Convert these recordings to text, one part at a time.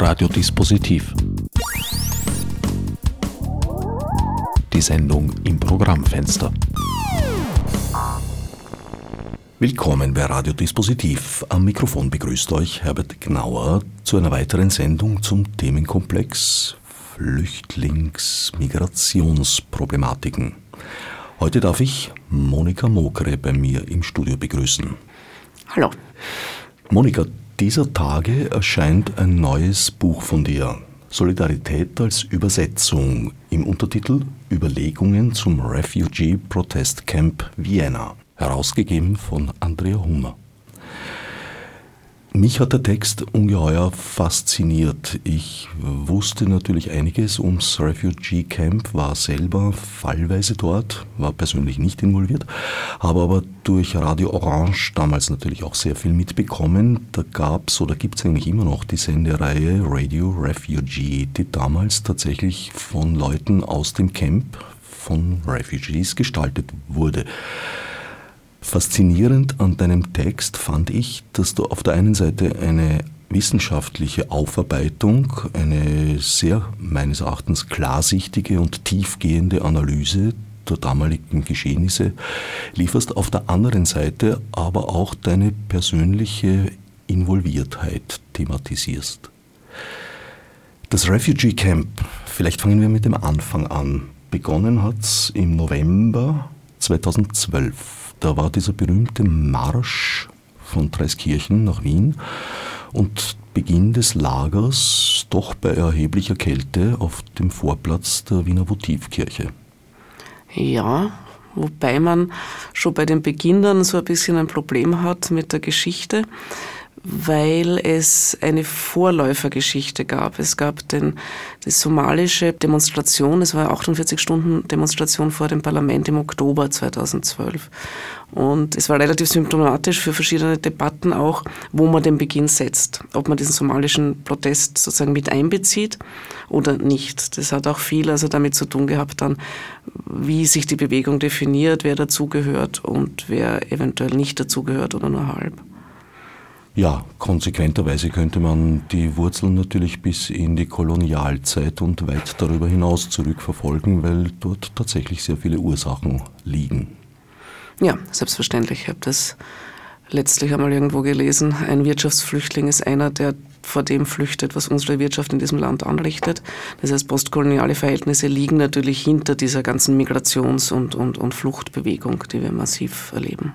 Radiodispositiv. Die Sendung im Programmfenster. Willkommen bei Radiodispositiv. Am Mikrofon begrüßt euch Herbert Gnauer zu einer weiteren Sendung zum Themenkomplex Flüchtlings-Migrationsproblematiken. Heute darf ich Monika Mokre bei mir im Studio begrüßen. Hallo. Monika, dieser Tage erscheint ein neues Buch von dir. Solidarität als Übersetzung im Untertitel Überlegungen zum Refugee Protest Camp Vienna, herausgegeben von Andrea Hummer. Mich hat der Text ungeheuer fasziniert. Ich wusste natürlich einiges ums Refugee Camp, war selber fallweise dort, war persönlich nicht involviert, habe aber durch Radio Orange damals natürlich auch sehr viel mitbekommen. Da gab es oder gibt es eigentlich immer noch die Sendereihe Radio Refugee, die damals tatsächlich von Leuten aus dem Camp, von Refugees gestaltet wurde. Faszinierend an deinem Text fand ich, dass du auf der einen Seite eine wissenschaftliche Aufarbeitung, eine sehr meines Erachtens klarsichtige und tiefgehende Analyse der damaligen Geschehnisse lieferst, auf der anderen Seite aber auch deine persönliche Involviertheit thematisierst. Das Refugee Camp, vielleicht fangen wir mit dem Anfang an. Begonnen hat es im November 2012. Da war dieser berühmte Marsch von Dreiskirchen nach Wien und Beginn des Lagers doch bei erheblicher Kälte auf dem Vorplatz der Wiener Votivkirche. Ja, wobei man schon bei den Beginnern so ein bisschen ein Problem hat mit der Geschichte weil es eine Vorläufergeschichte gab. Es gab den, die somalische Demonstration, es war eine 48-Stunden-Demonstration vor dem Parlament im Oktober 2012. Und es war relativ symptomatisch für verschiedene Debatten auch, wo man den Beginn setzt. Ob man diesen somalischen Protest sozusagen mit einbezieht oder nicht. Das hat auch viel also damit zu tun gehabt dann, wie sich die Bewegung definiert, wer dazugehört und wer eventuell nicht dazugehört oder nur halb. Ja, konsequenterweise könnte man die Wurzeln natürlich bis in die Kolonialzeit und weit darüber hinaus zurückverfolgen, weil dort tatsächlich sehr viele Ursachen liegen. Ja, selbstverständlich. Ich habe das letztlich einmal irgendwo gelesen. Ein Wirtschaftsflüchtling ist einer, der vor dem flüchtet, was unsere Wirtschaft in diesem Land anrichtet. Das heißt, postkoloniale Verhältnisse liegen natürlich hinter dieser ganzen Migrations- und, und, und Fluchtbewegung, die wir massiv erleben.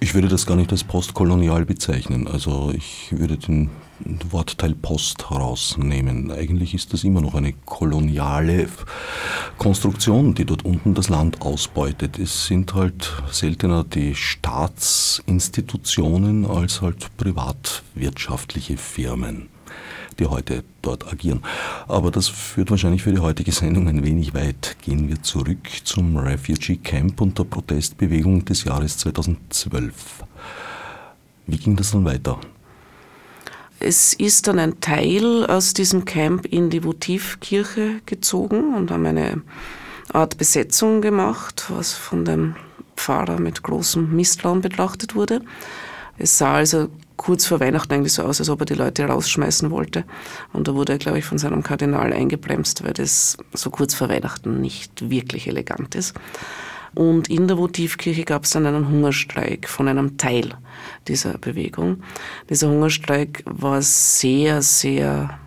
Ich würde das gar nicht als postkolonial bezeichnen. Also ich würde den Wortteil Post herausnehmen. Eigentlich ist das immer noch eine koloniale Konstruktion, die dort unten das Land ausbeutet. Es sind halt seltener die Staatsinstitutionen als halt privatwirtschaftliche Firmen die heute dort agieren. Aber das führt wahrscheinlich für die heutige Sendung ein wenig weit. Gehen wir zurück zum Refugee Camp und der Protestbewegung des Jahres 2012. Wie ging das dann weiter? Es ist dann ein Teil aus diesem Camp in die Votivkirche gezogen und haben eine Art Besetzung gemacht, was von dem Pfarrer mit großem Misstrauen betrachtet wurde. Es sah also kurz vor Weihnachten eigentlich so aus, als ob er die Leute rausschmeißen wollte. Und da wurde er, glaube ich, von seinem Kardinal eingebremst, weil das so kurz vor Weihnachten nicht wirklich elegant ist. Und in der Votivkirche gab es dann einen Hungerstreik von einem Teil dieser Bewegung. Dieser Hungerstreik war sehr, sehr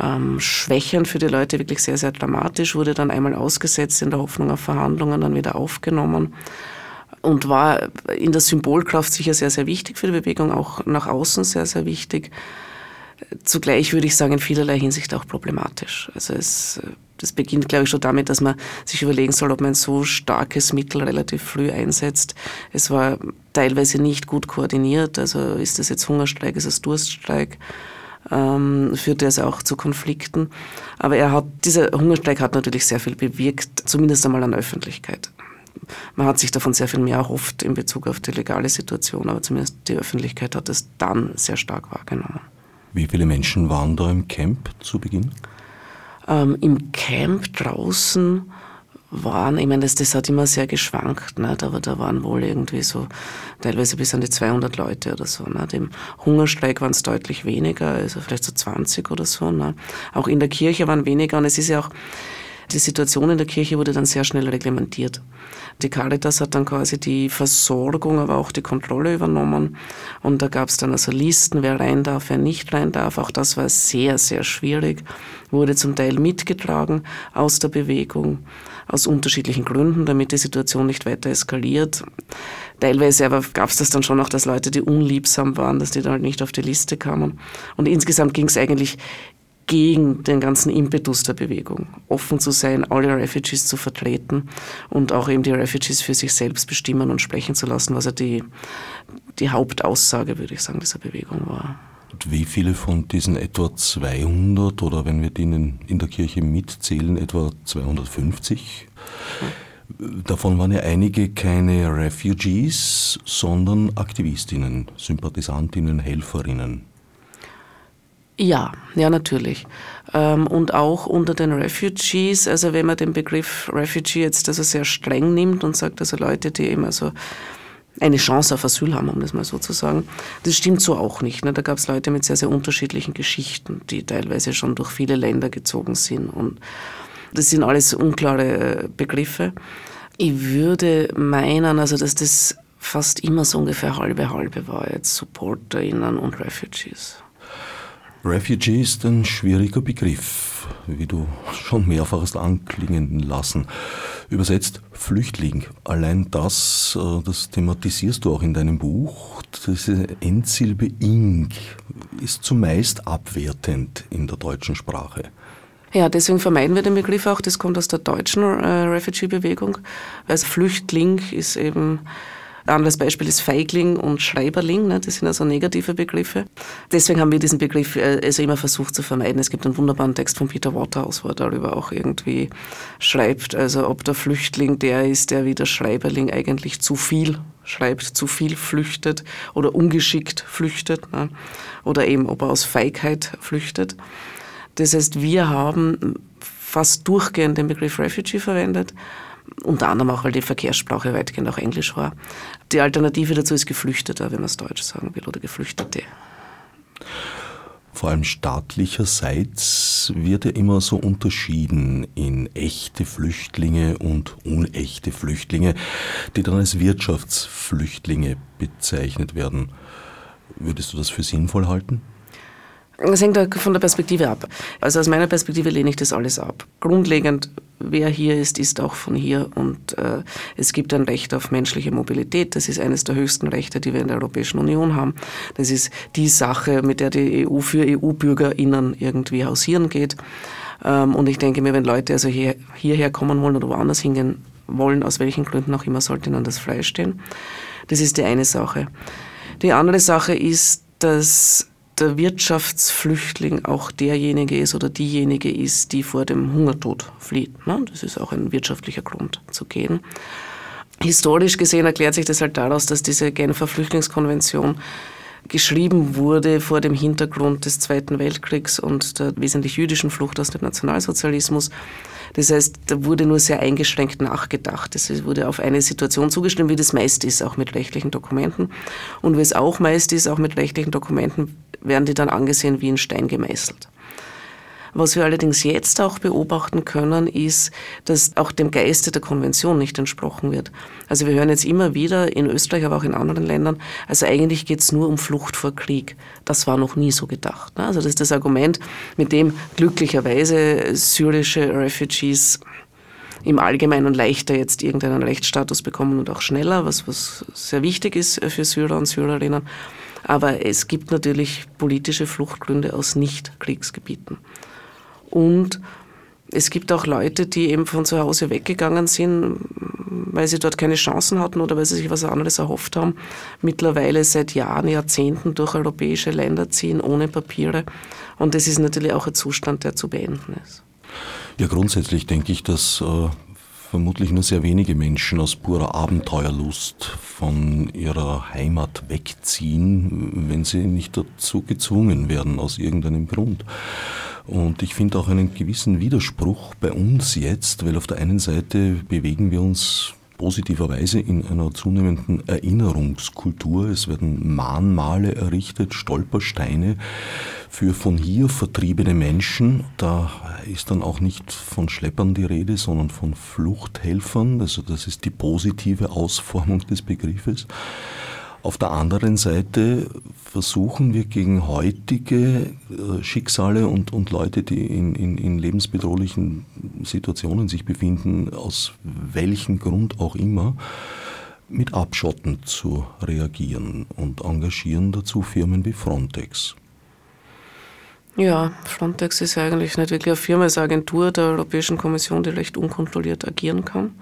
ähm, schwächend für die Leute, wirklich sehr, sehr dramatisch, wurde dann einmal ausgesetzt in der Hoffnung auf Verhandlungen, dann wieder aufgenommen und war in der Symbolkraft sicher sehr, sehr wichtig für die Bewegung, auch nach außen sehr, sehr wichtig. Zugleich würde ich sagen, in vielerlei Hinsicht auch problematisch. Also es, das beginnt, glaube ich, schon damit, dass man sich überlegen soll, ob man so starkes Mittel relativ früh einsetzt. Es war teilweise nicht gut koordiniert. Also ist das jetzt Hungerstreik, ist es Durststreik? Ähm, führte es auch zu Konflikten. Aber er hat, dieser Hungerstreik hat natürlich sehr viel bewirkt, zumindest einmal an Öffentlichkeit man hat sich davon sehr viel mehr erhofft in Bezug auf die legale Situation, aber zumindest die Öffentlichkeit hat es dann sehr stark wahrgenommen. Wie viele Menschen waren da im Camp zu Beginn? Ähm, Im Camp draußen waren, ich meine, das, das hat immer sehr geschwankt, nicht? aber da waren wohl irgendwie so teilweise bis an die 200 Leute oder so. Nicht? Im Hungerstreik waren es deutlich weniger, also vielleicht so 20 oder so. Nicht? Auch in der Kirche waren weniger und es ist ja auch, die Situation in der Kirche wurde dann sehr schnell reglementiert. Die Caritas hat dann quasi die Versorgung, aber auch die Kontrolle übernommen. Und da gab es dann also Listen, wer rein darf, wer nicht rein darf. Auch das war sehr, sehr schwierig. Wurde zum Teil mitgetragen aus der Bewegung, aus unterschiedlichen Gründen, damit die Situation nicht weiter eskaliert. Teilweise aber gab es das dann schon auch, dass Leute, die unliebsam waren, dass die dann halt nicht auf die Liste kamen. Und insgesamt ging es eigentlich gegen den ganzen Impetus der Bewegung. Offen zu sein, alle Refugees zu vertreten und auch eben die Refugees für sich selbst bestimmen und sprechen zu lassen, was ja die, die Hauptaussage, würde ich sagen, dieser Bewegung war. Und wie viele von diesen etwa 200 oder wenn wir in, in der Kirche mitzählen, etwa 250? Davon waren ja einige keine Refugees, sondern Aktivistinnen, Sympathisantinnen, Helferinnen. Ja, ja, natürlich. Ähm, und auch unter den Refugees, also wenn man den Begriff Refugee jetzt also sehr streng nimmt und sagt, also Leute, die eben also eine Chance auf Asyl haben, um das mal so zu sagen. Das stimmt so auch nicht. Ne? Da gab es Leute mit sehr, sehr unterschiedlichen Geschichten, die teilweise schon durch viele Länder gezogen sind. Und das sind alles unklare äh, Begriffe. Ich würde meinen, also dass das fast immer so ungefähr halbe halbe war, jetzt SupporterInnen und Refugees. Refugee ist ein schwieriger Begriff, wie du schon mehrfach hast anklingen lassen. Übersetzt Flüchtling. Allein das, äh, das thematisierst du auch in deinem Buch. Diese Endsilbe ing ist zumeist abwertend in der deutschen Sprache. Ja, deswegen vermeiden wir den Begriff auch. Das kommt aus der deutschen äh, Refugee-Bewegung. Also Flüchtling ist eben ein anderes Beispiel ist Feigling und Schreiberling, ne? das sind also negative Begriffe. Deswegen haben wir diesen Begriff äh, also immer versucht zu vermeiden. Es gibt einen wunderbaren Text von Peter Waterhouse, wo er darüber auch irgendwie schreibt, also ob der Flüchtling der ist, der wie der Schreiberling eigentlich zu viel schreibt, zu viel flüchtet oder ungeschickt flüchtet ne? oder eben ob er aus Feigheit flüchtet. Das heißt, wir haben fast durchgehend den Begriff Refugee verwendet unter anderem auch, weil die Verkehrssprache weitgehend auch Englisch war. Die Alternative dazu ist Geflüchteter, wenn man es deutsch sagen will, oder Geflüchtete. Vor allem staatlicherseits wird ja immer so unterschieden in echte Flüchtlinge und unechte Flüchtlinge, die dann als Wirtschaftsflüchtlinge bezeichnet werden. Würdest du das für sinnvoll halten? Es hängt von der Perspektive ab. Also aus meiner Perspektive lehne ich das alles ab. Grundlegend, wer hier ist, ist auch von hier und äh, es gibt ein Recht auf menschliche Mobilität. Das ist eines der höchsten Rechte, die wir in der Europäischen Union haben. Das ist die Sache, mit der die EU für EU-BürgerInnen irgendwie hausieren geht. Ähm, und ich denke mir, wenn Leute also hier, hierher kommen wollen oder woanders hingehen wollen, aus welchen Gründen auch immer, sollte ihnen das freistehen. Das ist die eine Sache. Die andere Sache ist, dass der Wirtschaftsflüchtling auch derjenige ist oder diejenige ist, die vor dem Hungertod flieht. Ne? Das ist auch ein wirtschaftlicher Grund zu gehen. Historisch gesehen erklärt sich das halt daraus, dass diese Genfer Flüchtlingskonvention geschrieben wurde vor dem Hintergrund des Zweiten Weltkriegs und der wesentlich jüdischen Flucht aus dem Nationalsozialismus. Das heißt, da wurde nur sehr eingeschränkt nachgedacht. Es wurde auf eine Situation zugestimmt, wie das meist ist, auch mit rechtlichen Dokumenten. Und wie es auch meist ist, auch mit rechtlichen Dokumenten, werden die dann angesehen wie in Stein gemeißelt. Was wir allerdings jetzt auch beobachten können, ist, dass auch dem Geiste der Konvention nicht entsprochen wird. Also wir hören jetzt immer wieder in Österreich, aber auch in anderen Ländern, also eigentlich geht es nur um Flucht vor Krieg. Das war noch nie so gedacht. Ne? Also das ist das Argument, mit dem glücklicherweise syrische Refugees im Allgemeinen leichter jetzt irgendeinen Rechtsstatus bekommen und auch schneller, was, was sehr wichtig ist für Syrer und Syrerinnen. Aber es gibt natürlich politische Fluchtgründe aus Nicht-Kriegsgebieten. Und es gibt auch Leute, die eben von zu Hause weggegangen sind, weil sie dort keine Chancen hatten oder weil sie sich was anderes erhofft haben, mittlerweile seit Jahren, Jahrzehnten durch europäische Länder ziehen, ohne Papiere. Und das ist natürlich auch ein Zustand, der zu beenden ist. Ja, grundsätzlich denke ich, dass äh, vermutlich nur sehr wenige Menschen aus purer Abenteuerlust von ihrer Heimat wegziehen, wenn sie nicht dazu gezwungen werden, aus irgendeinem Grund. Und ich finde auch einen gewissen Widerspruch bei uns jetzt, weil auf der einen Seite bewegen wir uns positiverweise in einer zunehmenden Erinnerungskultur. Es werden Mahnmale errichtet, Stolpersteine für von hier vertriebene Menschen. Da ist dann auch nicht von Schleppern die Rede, sondern von Fluchthelfern. Also das ist die positive Ausformung des Begriffes. Auf der anderen Seite versuchen wir gegen heutige äh, Schicksale und, und Leute, die in, in, in lebensbedrohlichen Situationen sich befinden, aus welchem Grund auch immer, mit Abschotten zu reagieren und engagieren dazu Firmen wie Frontex. Ja, Frontex ist eigentlich nicht wirklich eine Firma, es ist eine Agentur der Europäischen Kommission, die recht unkontrolliert agieren kann.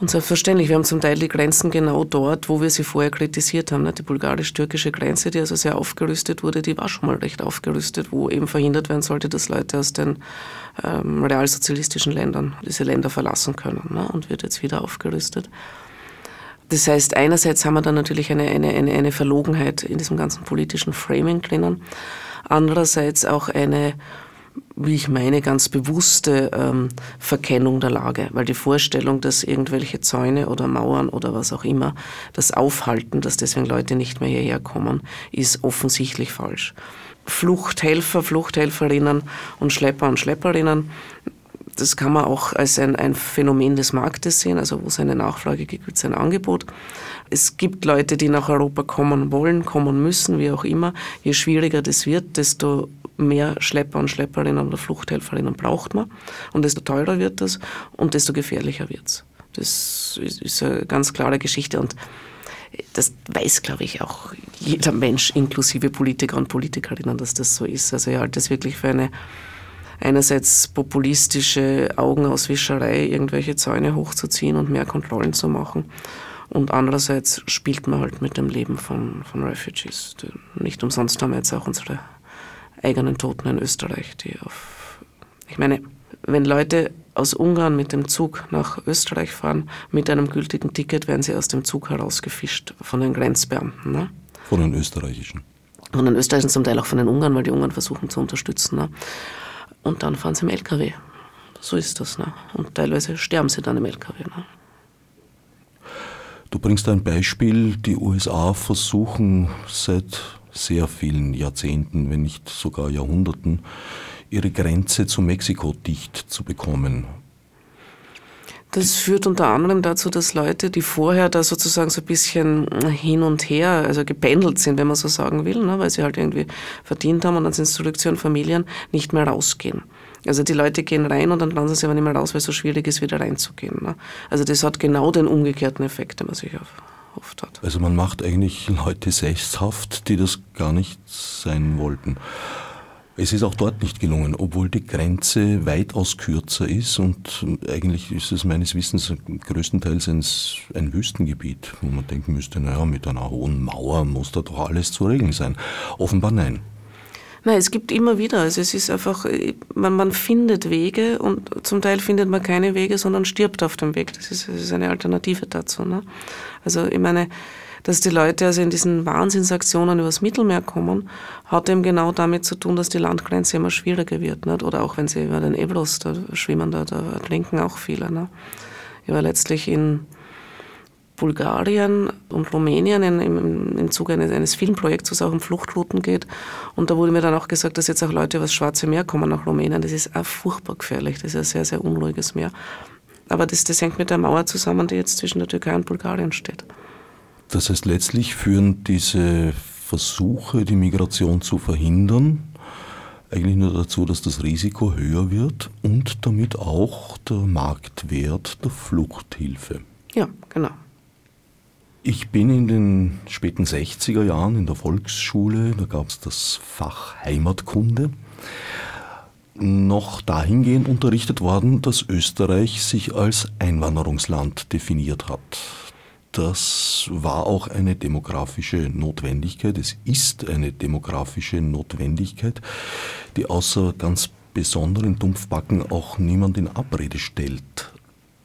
Und selbstverständlich, wir haben zum Teil die Grenzen genau dort, wo wir sie vorher kritisiert haben. Die bulgarisch-türkische Grenze, die also sehr aufgerüstet wurde, die war schon mal recht aufgerüstet, wo eben verhindert werden sollte, dass Leute aus den ähm, realsozialistischen Ländern diese Länder verlassen können ne? und wird jetzt wieder aufgerüstet. Das heißt, einerseits haben wir dann natürlich eine, eine, eine, eine Verlogenheit in diesem ganzen politischen Framing drinnen, andererseits auch eine wie ich meine, ganz bewusste ähm, Verkennung der Lage, weil die Vorstellung, dass irgendwelche Zäune oder Mauern oder was auch immer das aufhalten, dass deswegen Leute nicht mehr hierher kommen, ist offensichtlich falsch. Fluchthelfer, Fluchthelferinnen und Schlepper und Schlepperinnen, das kann man auch als ein, ein Phänomen des Marktes sehen, also wo es eine Nachfrage gibt, gibt es ein Angebot. Es gibt Leute, die nach Europa kommen wollen, kommen müssen, wie auch immer. Je schwieriger das wird, desto mehr Schlepper und Schlepperinnen oder Fluchthelferinnen braucht man und desto teurer wird das und desto gefährlicher wird es. Das ist eine ganz klare Geschichte und das weiß, glaube ich, auch jeder Mensch, inklusive Politiker und Politikerinnen, dass das so ist. Also ich halte das wirklich für eine einerseits populistische Augenauswischerei, irgendwelche Zäune hochzuziehen und mehr Kontrollen zu machen. Und andererseits spielt man halt mit dem Leben von, von Refugees. Nicht umsonst haben wir jetzt auch unsere eigenen Toten in Österreich, die auf, ich meine, wenn Leute aus Ungarn mit dem Zug nach Österreich fahren, mit einem gültigen Ticket werden sie aus dem Zug herausgefischt von den Grenzbeamten. Ne? Von den österreichischen. Von den österreichischen, zum Teil auch von den Ungarn, weil die Ungarn versuchen zu unterstützen. Ne? Und dann fahren sie im LKW. So ist das. Ne? Und teilweise sterben sie dann im LKW. Ne? Du bringst ein Beispiel, die USA versuchen seit sehr vielen Jahrzehnten, wenn nicht sogar Jahrhunderten, ihre Grenze zu Mexiko dicht zu bekommen. Das führt unter anderem dazu, dass Leute, die vorher da sozusagen so ein bisschen hin und her, also gependelt sind, wenn man so sagen will, ne, weil sie halt irgendwie verdient haben und dann sind sie zurück zu ihren Familien, nicht mehr rausgehen. Also die Leute gehen rein und dann lassen sie aber nicht mehr raus, weil es so schwierig ist, wieder reinzugehen. Ne. Also das hat genau den umgekehrten Effekt, den man sich auf, oft hat. Also man macht eigentlich Leute sesshaft, die das gar nicht sein wollten. Es ist auch dort nicht gelungen, obwohl die Grenze weitaus kürzer ist und eigentlich ist es meines Wissens größtenteils ein, ein Wüstengebiet, wo man denken müsste, naja, mit einer hohen Mauer muss da doch alles zu regeln sein. Offenbar nein. Nein, es gibt immer wieder. Also es ist einfach, man, man findet Wege und zum Teil findet man keine Wege, sondern stirbt auf dem Weg. Das ist, das ist eine Alternative dazu. Ne? Also ich meine, dass die Leute also in diesen Wahnsinnsaktionen übers Mittelmeer kommen, hat eben genau damit zu tun, dass die Landgrenze immer schwieriger wird. Nicht? Oder auch wenn sie über den Ebros da schwimmen, da, da ertrinken auch viele. Ne? Ich war letztlich in Bulgarien und Rumänien in, im, im Zuge eines, eines Filmprojekts, wo es auch um Fluchtrouten geht. Und da wurde mir dann auch gesagt, dass jetzt auch Leute über das Schwarze Meer kommen nach Rumänien. Das ist auch furchtbar gefährlich. Das ist ein sehr, sehr unruhiges Meer. Aber das, das hängt mit der Mauer zusammen, die jetzt zwischen der Türkei und Bulgarien steht. Das heißt, letztlich führen diese Versuche, die Migration zu verhindern, eigentlich nur dazu, dass das Risiko höher wird und damit auch der Marktwert der Fluchthilfe. Ja, genau. Ich bin in den späten 60er Jahren in der Volksschule, da gab es das Fach Heimatkunde, noch dahingehend unterrichtet worden, dass Österreich sich als Einwanderungsland definiert hat. Das war auch eine demografische Notwendigkeit, es ist eine demografische Notwendigkeit, die außer ganz besonderen Dumpfbacken auch niemand in Abrede stellt.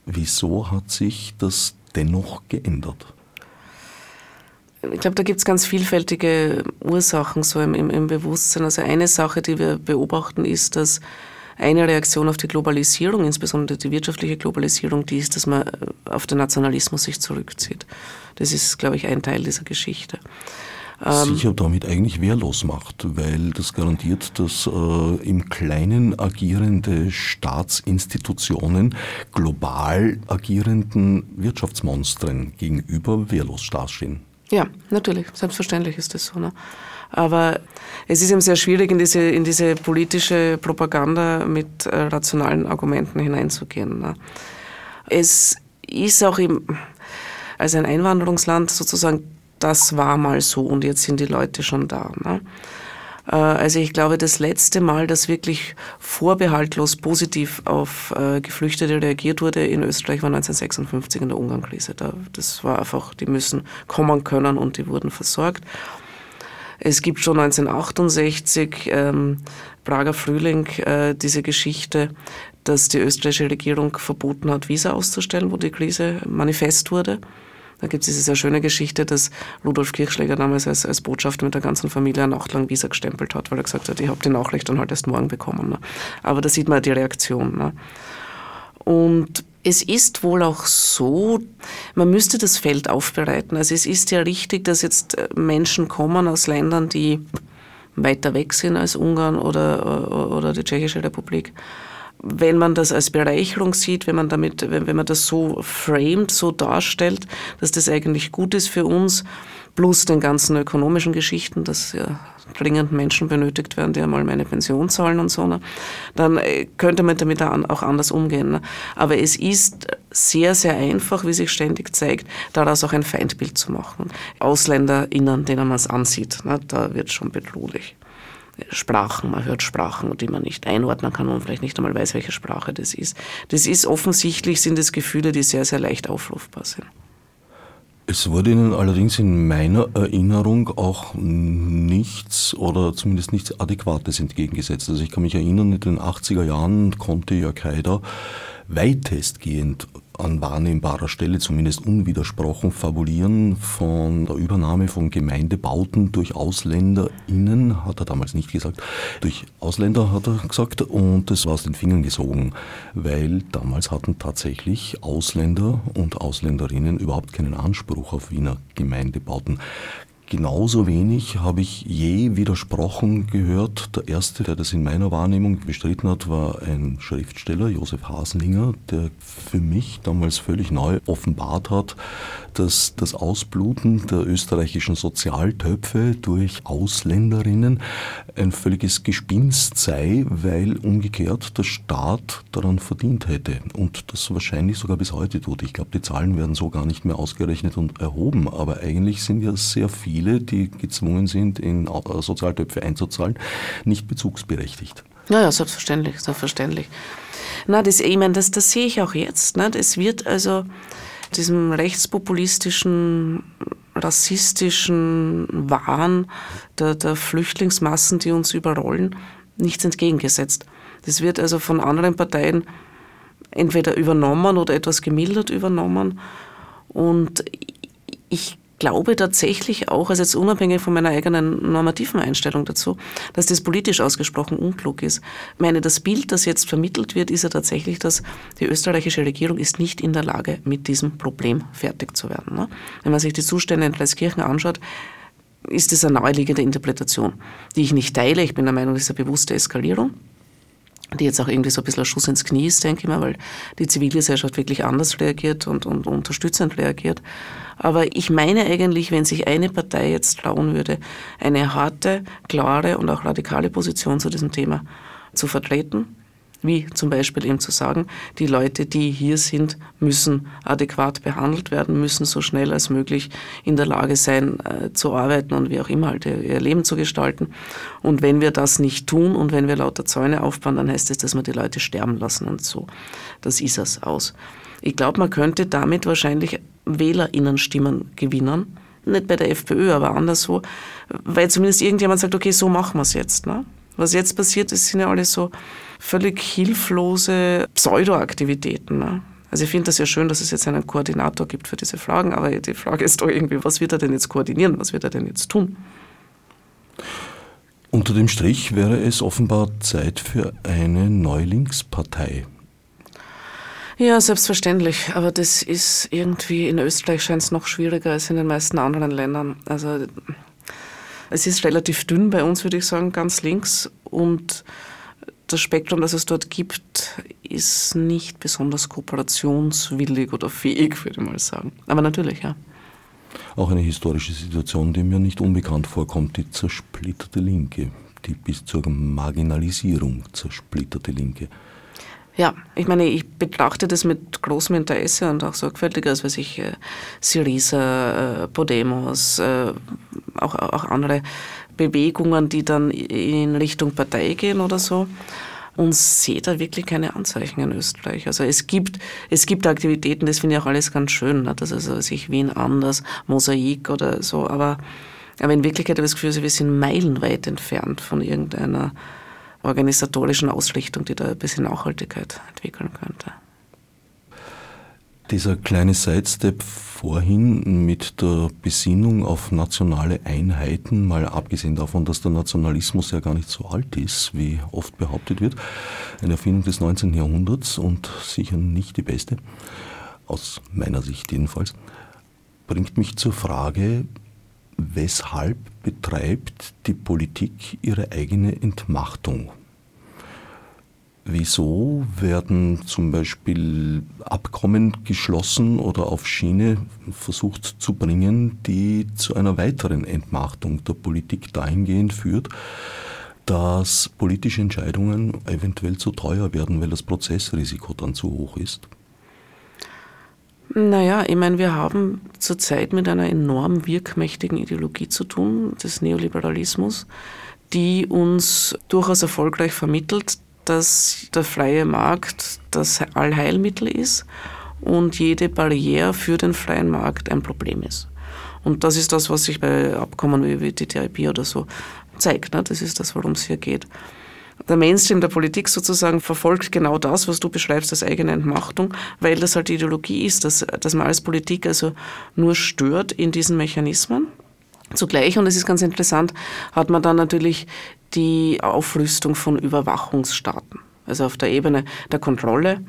Wieso hat sich das dennoch geändert? Ich glaube, da gibt es ganz vielfältige Ursachen so im, im, im Bewusstsein. Also eine Sache, die wir beobachten, ist, dass eine Reaktion auf die Globalisierung, insbesondere die wirtschaftliche Globalisierung, die ist, dass man auf den Nationalismus sich zurückzieht. Das ist, glaube ich, ein Teil dieser Geschichte. Ähm, Sicher damit eigentlich wehrlos macht, weil das garantiert, dass äh, im Kleinen agierende Staatsinstitutionen global agierenden Wirtschaftsmonstern gegenüber wehrlos dastehen. Ja, natürlich, selbstverständlich ist das so. Ne? Aber es ist eben sehr schwierig, in diese, in diese politische Propaganda mit äh, rationalen Argumenten hineinzugehen. Ne? Es ist auch im, als ein Einwanderungsland sozusagen, das war mal so und jetzt sind die Leute schon da. Ne? Äh, also ich glaube, das letzte Mal, dass wirklich vorbehaltlos positiv auf äh, Geflüchtete reagiert wurde in Österreich, war 1956 in der Ungarn-Krise. Das war einfach, die müssen kommen können und die wurden versorgt. Es gibt schon 1968, ähm, Prager Frühling, äh, diese Geschichte, dass die österreichische Regierung verboten hat, Visa auszustellen, wo die Krise manifest wurde. Da gibt es diese sehr schöne Geschichte, dass Rudolf Kirchschläger damals als, als Botschafter mit der ganzen Familie eine Nacht lang Visa gestempelt hat, weil er gesagt hat, ich habe die Nachricht dann halt erst morgen bekommen. Ne? Aber da sieht man die Reaktion. Ne? Und es ist wohl auch so, man müsste das Feld aufbereiten. Also es ist ja richtig, dass jetzt äh, Menschen kommen aus Ländern, die weiter weg sind als Ungarn oder, oder die Tschechische Republik wenn man das als Bereicherung sieht, wenn man damit, wenn, wenn man das so framed, so darstellt, dass das eigentlich gut ist für uns, plus den ganzen ökonomischen Geschichten, dass ja dringend Menschen benötigt werden, die einmal meine Pension zahlen und so, ne, dann äh, könnte man damit auch anders umgehen. Ne. Aber es ist sehr, sehr einfach, wie sich ständig zeigt, daraus auch ein Feindbild zu machen. AusländerInnen, denen man es ansieht, ne, da wird schon bedrohlich. Sprachen, man hört Sprachen, die man nicht einordnen kann und vielleicht nicht einmal weiß, welche Sprache das ist. Das ist offensichtlich, sind es Gefühle, die sehr, sehr leicht aufrufbar sind. Es wurde Ihnen allerdings in meiner Erinnerung auch nichts oder zumindest nichts Adäquates entgegengesetzt. Also ich kann mich erinnern, in den 80er Jahren konnte Jörg Haider weitestgehend an wahrnehmbarer Stelle zumindest unwidersprochen fabulieren von der Übernahme von Gemeindebauten durch AusländerInnen, hat er damals nicht gesagt, durch Ausländer hat er gesagt und das war aus den Fingern gesogen, weil damals hatten tatsächlich Ausländer und Ausländerinnen überhaupt keinen Anspruch auf Wiener Gemeindebauten. Genauso wenig habe ich je widersprochen gehört. Der erste, der das in meiner Wahrnehmung bestritten hat, war ein Schriftsteller, Josef Hasenhinger, der für mich damals völlig neu offenbart hat, dass das Ausbluten der österreichischen Sozialtöpfe durch Ausländerinnen ein völliges Gespinst sei, weil umgekehrt der Staat daran verdient hätte und das wahrscheinlich sogar bis heute tut. Ich glaube, die Zahlen werden so gar nicht mehr ausgerechnet und erhoben, aber eigentlich sind ja sehr viele, die gezwungen sind, in Sozialtöpfe einzuzahlen, nicht bezugsberechtigt. Ja, ja, selbstverständlich, selbstverständlich. Na, das, ich meine, das, das sehe ich auch jetzt. Ne? Es wird also diesem rechtspopulistischen, rassistischen Wahn der, der Flüchtlingsmassen, die uns überrollen, nichts entgegengesetzt. Das wird also von anderen Parteien entweder übernommen oder etwas gemildert übernommen. Und ich glaube tatsächlich auch, also jetzt unabhängig von meiner eigenen normativen Einstellung dazu, dass das politisch ausgesprochen unklug ist. Ich meine, das Bild, das jetzt vermittelt wird, ist ja tatsächlich, dass die österreichische Regierung ist nicht in der Lage, mit diesem Problem fertig zu werden. Ne? Wenn man sich die Zustände in Pleiskirchen anschaut, ist das eine naheliegende Interpretation, die ich nicht teile. Ich bin der Meinung, das ist eine bewusste Eskalierung die jetzt auch irgendwie so ein bisschen ein Schuss ins Knie ist, denke ich mal, weil die Zivilgesellschaft wirklich anders reagiert und, und unterstützend reagiert. Aber ich meine eigentlich, wenn sich eine Partei jetzt trauen würde, eine harte, klare und auch radikale Position zu diesem Thema zu vertreten, wie zum Beispiel eben zu sagen, die Leute, die hier sind, müssen adäquat behandelt werden, müssen so schnell als möglich in der Lage sein, äh, zu arbeiten und wie auch immer halt ihr Leben zu gestalten. Und wenn wir das nicht tun und wenn wir lauter Zäune aufbauen, dann heißt es, dass wir die Leute sterben lassen und so. Das ist es aus. Ich glaube, man könnte damit wahrscheinlich WählerInnenstimmen gewinnen. Nicht bei der FPÖ, aber anderswo, weil zumindest irgendjemand sagt, okay, so machen wir es jetzt. Ne? Was jetzt passiert ist, sind ja alles so völlig hilflose Pseudoaktivitäten. Ne? Also ich finde das ja schön, dass es jetzt einen Koordinator gibt für diese Fragen, aber die Frage ist doch irgendwie, was wird er denn jetzt koordinieren, was wird er denn jetzt tun? Unter dem Strich wäre es offenbar Zeit für eine Neulingspartei. Ja, selbstverständlich. Aber das ist irgendwie, in Österreich scheint es noch schwieriger als in den meisten anderen Ländern. Also es ist relativ dünn bei uns, würde ich sagen, ganz links. Und das Spektrum, das es dort gibt, ist nicht besonders kooperationswillig oder fähig, würde ich mal sagen. Aber natürlich, ja. Auch eine historische Situation, die mir nicht unbekannt vorkommt, die zersplitterte Linke, die bis zur Marginalisierung zersplitterte Linke. Ja, ich meine, ich betrachte das mit großem Interesse und auch sorgfältig, als weiß ich, äh, Syriza, äh, Podemos, äh, auch, auch andere Bewegungen, die dann in Richtung Partei gehen oder so. Und sehe da wirklich keine Anzeichen in Österreich. Also es gibt, es gibt Aktivitäten, das finde ich auch alles ganz schön. Ne? Das also sich Wien anders, Mosaik oder so, aber, aber in Wirklichkeit habe ich das Gefühl, wir sind meilenweit entfernt von irgendeiner organisatorischen Ausrichtung, die da ein bisschen Nachhaltigkeit entwickeln könnte. Dieser kleine Sidestep vorhin mit der Besinnung auf nationale Einheiten, mal abgesehen davon, dass der Nationalismus ja gar nicht so alt ist, wie oft behauptet wird, eine Erfindung des 19. Jahrhunderts und sicher nicht die beste, aus meiner Sicht jedenfalls, bringt mich zur Frage, weshalb betreibt die Politik ihre eigene Entmachtung? Wieso werden zum Beispiel Abkommen geschlossen oder auf Schiene versucht zu bringen, die zu einer weiteren Entmachtung der Politik dahingehend führt, dass politische Entscheidungen eventuell zu teuer werden, weil das Prozessrisiko dann zu hoch ist? Naja, ich meine, wir haben zurzeit mit einer enorm wirkmächtigen Ideologie zu tun, des Neoliberalismus, die uns durchaus erfolgreich vermittelt, dass der freie Markt das Allheilmittel ist und jede Barriere für den freien Markt ein Problem ist. Und das ist das, was sich bei Abkommen wie TTIP oder so zeigt. Ne? Das ist das, worum es hier geht. Der Mainstream der Politik sozusagen verfolgt genau das, was du beschreibst als eigene Entmachtung, weil das halt die Ideologie ist, dass, dass man als Politik also nur stört in diesen Mechanismen. Zugleich, und es ist ganz interessant, hat man dann natürlich die Aufrüstung von Überwachungsstaaten. Also auf der Ebene der Kontrolle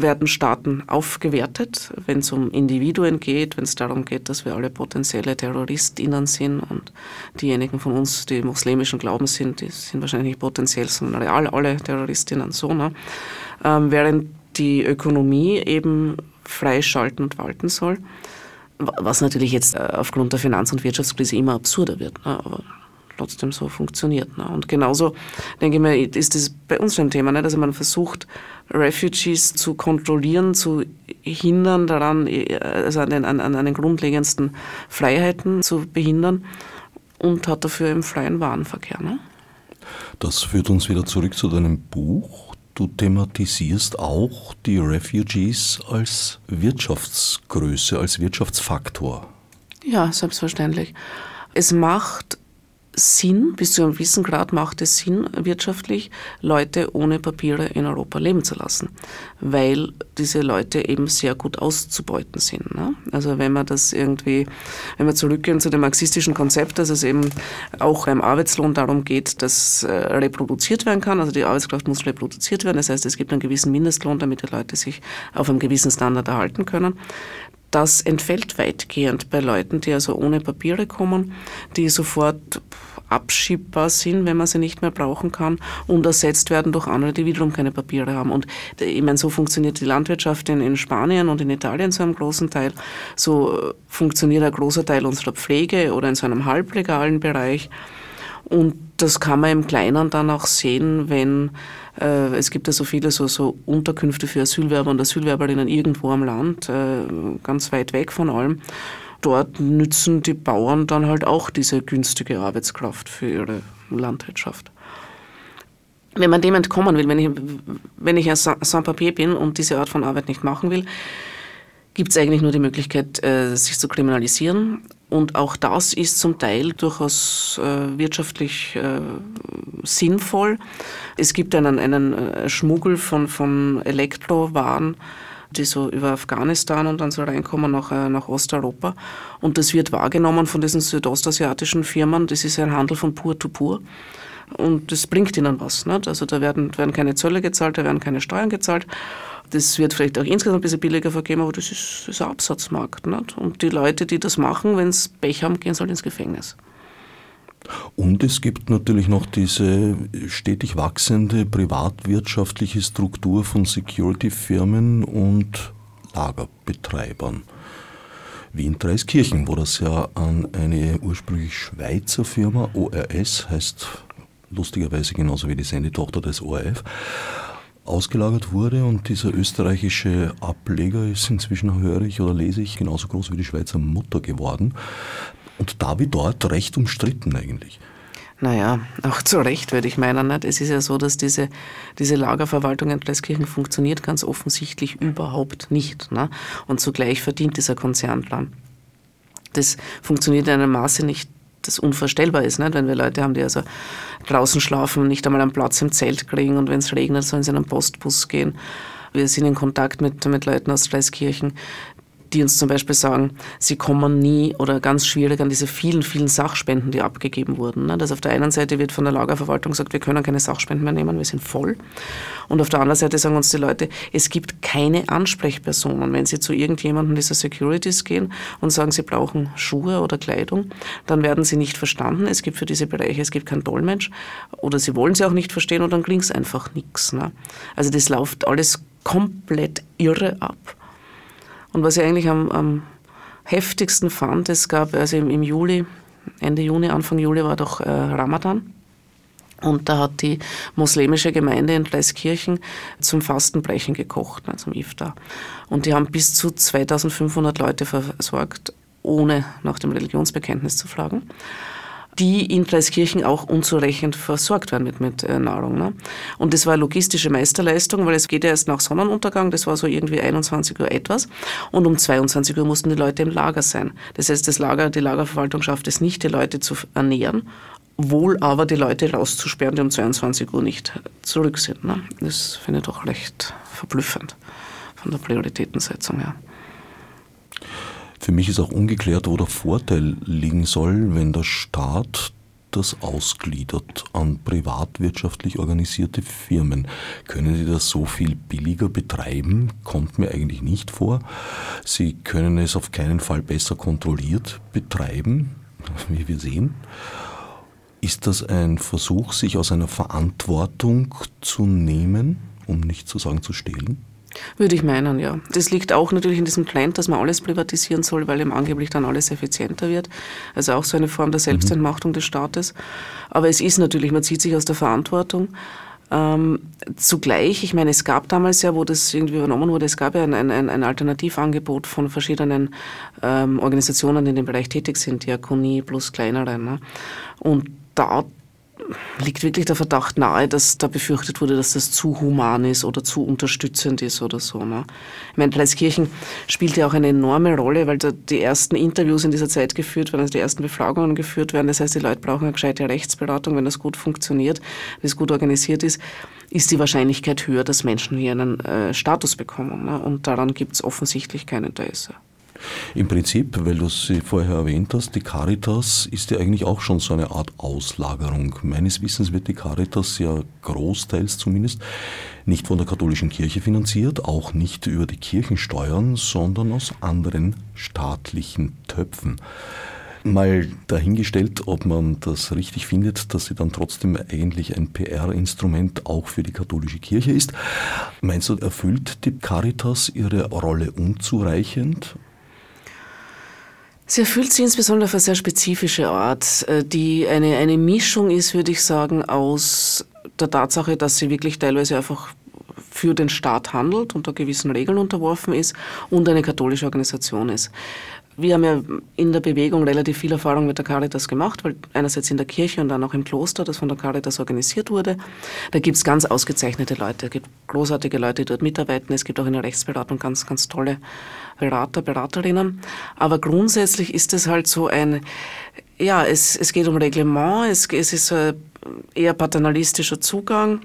werden Staaten aufgewertet, wenn es um Individuen geht, wenn es darum geht, dass wir alle potenzielle TerroristInnen sind und diejenigen von uns, die muslimischen Glaubens sind, die sind wahrscheinlich nicht potenziell, sondern real alle TerroristInnen so. Ne? Ähm, während die Ökonomie eben freischalten und walten soll, was natürlich jetzt äh, aufgrund der Finanz- und Wirtschaftskrise immer absurder wird. Ne? Aber trotzdem so funktioniert. Ne? Und genauso, denke ich mir, ist das bei uns ein Thema, ne? dass man versucht, Refugees zu kontrollieren, zu hindern daran, also an den, an, an den grundlegendsten Freiheiten zu behindern und hat dafür im freien Warenverkehr. Ne? Das führt uns wieder zurück zu deinem Buch. Du thematisierst auch die Refugees als Wirtschaftsgröße, als Wirtschaftsfaktor. Ja, selbstverständlich. Es macht Sinn, bis zu einem gewissen Grad macht es Sinn, wirtschaftlich Leute ohne Papiere in Europa leben zu lassen, weil diese Leute eben sehr gut auszubeuten sind. Ne? Also wenn man das irgendwie, wenn wir zurückgehen zu dem marxistischen Konzept, dass es eben auch beim Arbeitslohn darum geht, dass äh, reproduziert werden kann, also die Arbeitskraft muss reproduziert werden, das heißt, es gibt einen gewissen Mindestlohn, damit die Leute sich auf einem gewissen Standard erhalten können, das entfällt weitgehend bei Leuten, die also ohne Papiere kommen, die sofort abschiebbar sind, wenn man sie nicht mehr brauchen kann und ersetzt werden durch andere, die wiederum keine Papiere haben. Und ich meine, so funktioniert die Landwirtschaft in, in Spanien und in Italien zu einem großen Teil. So funktioniert ein großer Teil unserer Pflege oder in so einem halblegalen Bereich. Und das kann man im Kleinen dann auch sehen, wenn äh, es gibt ja so viele so, so Unterkünfte für Asylwerber und Asylwerberinnen irgendwo am Land, äh, ganz weit weg von allem dort nützen die Bauern dann halt auch diese günstige Arbeitskraft für ihre Landwirtschaft. Wenn man dem entkommen will, wenn ich, wenn ich ein Sans-Papier bin und diese Art von Arbeit nicht machen will, gibt es eigentlich nur die Möglichkeit, äh, sich zu kriminalisieren. Und auch das ist zum Teil durchaus äh, wirtschaftlich äh, sinnvoll. Es gibt einen, einen Schmuggel von, von Elektrowaren die so über Afghanistan und dann so reinkommen nach, äh, nach Osteuropa. Und das wird wahrgenommen von diesen südostasiatischen Firmen. Das ist ein Handel von pur to pur. Und das bringt ihnen was. Nicht? Also da werden, werden keine Zölle gezahlt, da werden keine Steuern gezahlt. Das wird vielleicht auch insgesamt ein bisschen billiger vergeben, aber das ist, ist ein Absatzmarkt. Nicht? Und die Leute, die das machen, wenn sie Pech haben, gehen soll ins Gefängnis. Und es gibt natürlich noch diese stetig wachsende privatwirtschaftliche Struktur von Security-Firmen und Lagerbetreibern. Wie in Dreiskirchen, wo das ja an eine ursprünglich Schweizer Firma, ORS, heißt lustigerweise genauso wie die Sendetochter des ORF, ausgelagert wurde und dieser österreichische Ableger ist inzwischen, höre ich oder lese ich, genauso groß wie die Schweizer Mutter geworden. Und da wie dort recht umstritten eigentlich. Naja, auch zu Recht würde ich meinen. Nicht? Es ist ja so, dass diese, diese Lagerverwaltung in Pleiskirchen funktioniert ganz offensichtlich überhaupt nicht. Ne? Und zugleich verdient dieser Konzern dran. Das funktioniert in einem Maße nicht, das unvorstellbar ist, nicht? wenn wir Leute haben, die also draußen schlafen, nicht einmal einen Platz im Zelt kriegen und wenn es regnet, sollen sie in einen Postbus gehen. Wir sind in Kontakt mit, mit Leuten aus Pleiskirchen, die uns zum Beispiel sagen, sie kommen nie oder ganz schwierig an diese vielen, vielen Sachspenden, die abgegeben wurden. Ne? Das auf der einen Seite wird von der Lagerverwaltung gesagt, wir können keine Sachspenden mehr nehmen, wir sind voll. Und auf der anderen Seite sagen uns die Leute, es gibt keine Ansprechpersonen. Wenn sie zu irgendjemandem dieser Securities gehen und sagen, sie brauchen Schuhe oder Kleidung, dann werden sie nicht verstanden. Es gibt für diese Bereiche, es gibt keinen Dolmetsch oder sie wollen sie auch nicht verstehen und dann klingt es einfach nichts. Ne? Also das läuft alles komplett irre ab. Und was ich eigentlich am, am heftigsten fand, es gab also im, im, Juli, Ende Juni, Anfang Juli war doch äh, Ramadan. Und da hat die muslimische Gemeinde in Pleiskirchen zum Fastenbrechen gekocht, ne, zum Iftar. Und die haben bis zu 2500 Leute versorgt, ohne nach dem Religionsbekenntnis zu fragen die in Pleiskirchen auch unzureichend versorgt werden mit, mit äh, Nahrung. Ne? Und das war logistische Meisterleistung, weil es geht ja erst nach Sonnenuntergang, das war so irgendwie 21 Uhr etwas. Und um 22 Uhr mussten die Leute im Lager sein. Das heißt, das Lager, die Lagerverwaltung schafft es nicht, die Leute zu ernähren, wohl aber die Leute rauszusperren, die um 22 Uhr nicht zurück sind. Ne? Das finde ich doch recht verblüffend von der Prioritätensetzung her. Für mich ist auch ungeklärt, wo der Vorteil liegen soll, wenn der Staat das ausgliedert an privatwirtschaftlich organisierte Firmen. Können die das so viel billiger betreiben? Kommt mir eigentlich nicht vor. Sie können es auf keinen Fall besser kontrolliert betreiben, wie wir sehen. Ist das ein Versuch, sich aus einer Verantwortung zu nehmen, um nicht zu sagen zu stehlen? Würde ich meinen, ja. Das liegt auch natürlich in diesem Trend, dass man alles privatisieren soll, weil eben angeblich dann alles effizienter wird. Also auch so eine Form der Selbstentmachtung mhm. des Staates. Aber es ist natürlich, man zieht sich aus der Verantwortung. Ähm, zugleich, ich meine, es gab damals ja, wo das irgendwie übernommen wurde, es gab ja ein, ein, ein Alternativangebot von verschiedenen ähm, Organisationen, die in dem Bereich tätig sind, Diakonie plus kleinere. Ne? Und da liegt wirklich der Verdacht nahe, dass da befürchtet wurde, dass das zu human ist oder zu unterstützend ist oder so. Ne? Ich meine, Pleiskirchen spielt ja auch eine enorme Rolle, weil da die ersten Interviews in dieser Zeit geführt werden, also die ersten Befragungen geführt werden. Das heißt, die Leute brauchen eine gescheite Rechtsberatung. Wenn das gut funktioniert, wenn es gut organisiert ist, ist die Wahrscheinlichkeit höher, dass Menschen hier einen äh, Status bekommen. Ne? Und daran gibt es offensichtlich kein Interesse. Im Prinzip, weil du sie vorher erwähnt hast, die Caritas ist ja eigentlich auch schon so eine Art Auslagerung. Meines Wissens wird die Caritas ja großteils zumindest nicht von der katholischen Kirche finanziert, auch nicht über die Kirchensteuern, sondern aus anderen staatlichen Töpfen. Mal dahingestellt, ob man das richtig findet, dass sie dann trotzdem eigentlich ein PR-Instrument auch für die katholische Kirche ist. Meinst du, erfüllt die Caritas ihre Rolle unzureichend Sie erfüllt sie insbesondere auf eine sehr spezifische Art, äh, die eine, eine Mischung ist, würde ich sagen, aus der Tatsache, dass sie wirklich teilweise einfach für den Staat handelt, unter gewissen Regeln unterworfen ist und eine katholische Organisation ist. Wir haben ja in der Bewegung relativ viel Erfahrung mit der Caritas gemacht, weil einerseits in der Kirche und dann auch im Kloster, das von der Caritas organisiert wurde. Da gibt es ganz ausgezeichnete Leute, es gibt großartige Leute, die dort mitarbeiten. Es gibt auch in der Rechtsberatung ganz, ganz tolle Berater, Beraterinnen. Aber grundsätzlich ist es halt so ein, ja, es, es geht um Reglement, es, es ist eher paternalistischer Zugang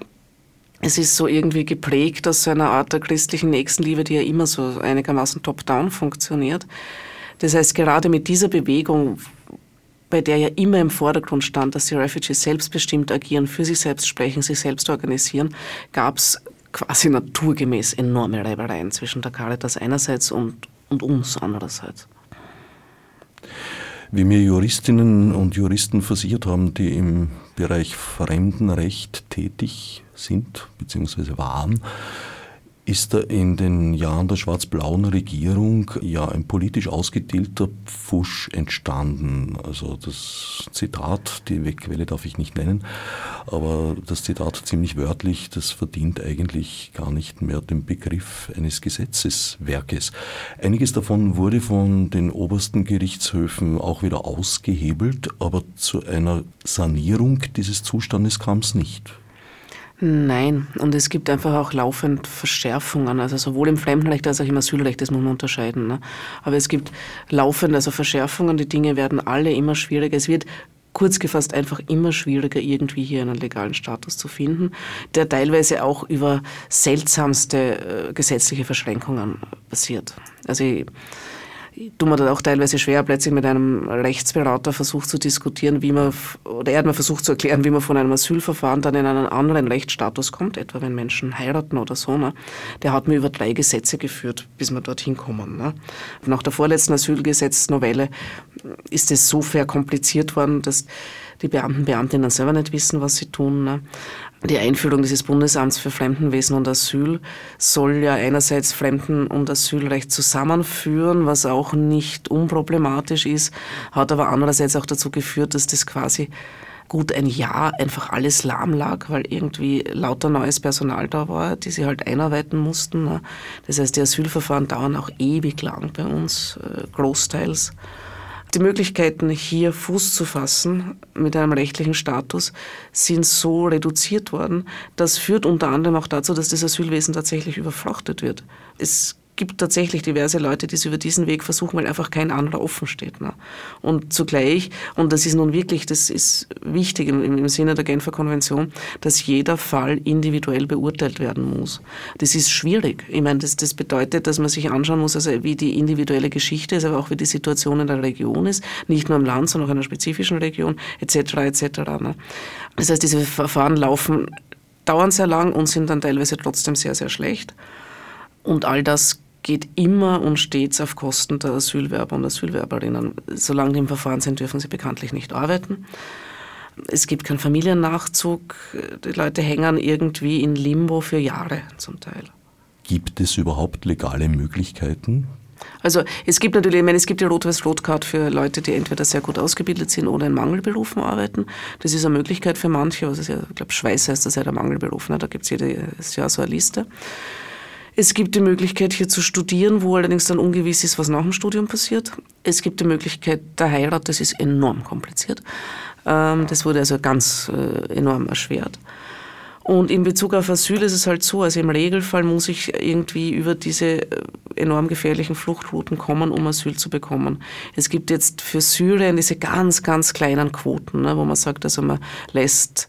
es ist so irgendwie geprägt aus so einer Art der christlichen Nächstenliebe, die ja immer so einigermaßen top-down funktioniert. Das heißt, gerade mit dieser Bewegung, bei der ja immer im Vordergrund stand, dass die Refugees selbstbestimmt agieren, für sich selbst sprechen, sich selbst organisieren, gab es quasi naturgemäß enorme Reibereien zwischen der Caritas einerseits und, und uns andererseits. Wie mir Juristinnen und Juristen versichert haben, die im Bereich Fremdenrecht tätig sind bzw. waren, ist da in den Jahren der schwarz-blauen Regierung ja ein politisch ausgedehnter Pfusch entstanden. Also das Zitat, die Wegquelle darf ich nicht nennen, aber das Zitat ziemlich wörtlich, das verdient eigentlich gar nicht mehr den Begriff eines Gesetzeswerkes. Einiges davon wurde von den obersten Gerichtshöfen auch wieder ausgehebelt, aber zu einer Sanierung dieses Zustandes kam es nicht. Nein, und es gibt einfach auch laufend Verschärfungen, also sowohl im Fremdenrecht als auch im Asylrecht, das muss man unterscheiden. Ne? Aber es gibt laufend also Verschärfungen, die Dinge werden alle immer schwieriger. Es wird kurz gefasst einfach immer schwieriger, irgendwie hier einen legalen Status zu finden, der teilweise auch über seltsamste äh, gesetzliche Verschränkungen passiert. Also ich, tut mir dann auch teilweise schwer, plötzlich mit einem Rechtsberater versucht zu diskutieren, wie man, oder er hat mir versucht zu erklären, wie man von einem Asylverfahren dann in einen anderen Rechtsstatus kommt, etwa wenn Menschen heiraten oder so. Ne? Der hat mir über drei Gesetze geführt, bis wir dorthin kommen. Ne? Nach der vorletzten Asylgesetznovelle ist es so verkompliziert worden, dass die Beamten, Beamtinnen selber nicht wissen, was sie tun. Ne? Die Einführung dieses Bundesamts für Fremdenwesen und Asyl soll ja einerseits Fremden- und Asylrecht zusammenführen, was auch nicht unproblematisch ist, hat aber andererseits auch dazu geführt, dass das quasi gut ein Jahr einfach alles lahm lag, weil irgendwie lauter neues Personal da war, die sie halt einarbeiten mussten. Ne? Das heißt, die Asylverfahren dauern auch ewig lang bei uns, äh, großteils. Die Möglichkeiten, hier Fuß zu fassen mit einem rechtlichen Status, sind so reduziert worden. Das führt unter anderem auch dazu, dass das Asylwesen tatsächlich überfrachtet wird. Es gibt tatsächlich diverse Leute, die es über diesen Weg versuchen, weil einfach kein anderer offen steht. Ne? Und zugleich, und das ist nun wirklich, das ist wichtig im, im Sinne der Genfer Konvention, dass jeder Fall individuell beurteilt werden muss. Das ist schwierig. Ich meine, das, das bedeutet, dass man sich anschauen muss, also wie die individuelle Geschichte ist, aber auch wie die Situation in der Region ist, nicht nur im Land, sondern auch in einer spezifischen Region, etc. etc. Ne? Das heißt, diese Verfahren laufen, dauern sehr lang und sind dann teilweise trotzdem sehr, sehr schlecht. Und all das geht immer und stets auf Kosten der Asylwerber und Asylwerberinnen. Solange die im Verfahren sind, dürfen sie bekanntlich nicht arbeiten. Es gibt keinen Familiennachzug. Die Leute hängen irgendwie in Limbo für Jahre zum Teil. Gibt es überhaupt legale Möglichkeiten? Also es gibt natürlich, ich meine, es gibt die Rot-Weiß-Rot-Card für Leute, die entweder sehr gut ausgebildet sind oder in Mangelberufen arbeiten. Das ist eine Möglichkeit für manche. Also ich glaube, Schweiß heißt das ja der Mangelberuf. Ne? Da gibt es jedes Jahr so eine Liste. Es gibt die Möglichkeit, hier zu studieren, wo allerdings dann ungewiss ist, was nach dem Studium passiert. Es gibt die Möglichkeit der Heirat, das ist enorm kompliziert. Ähm, das wurde also ganz äh, enorm erschwert. Und in Bezug auf Asyl ist es halt so, also im Regelfall muss ich irgendwie über diese äh, enorm gefährlichen Fluchtrouten kommen, um Asyl zu bekommen. Es gibt jetzt für Syrien diese ganz, ganz kleinen Quoten, ne, wo man sagt, also man lässt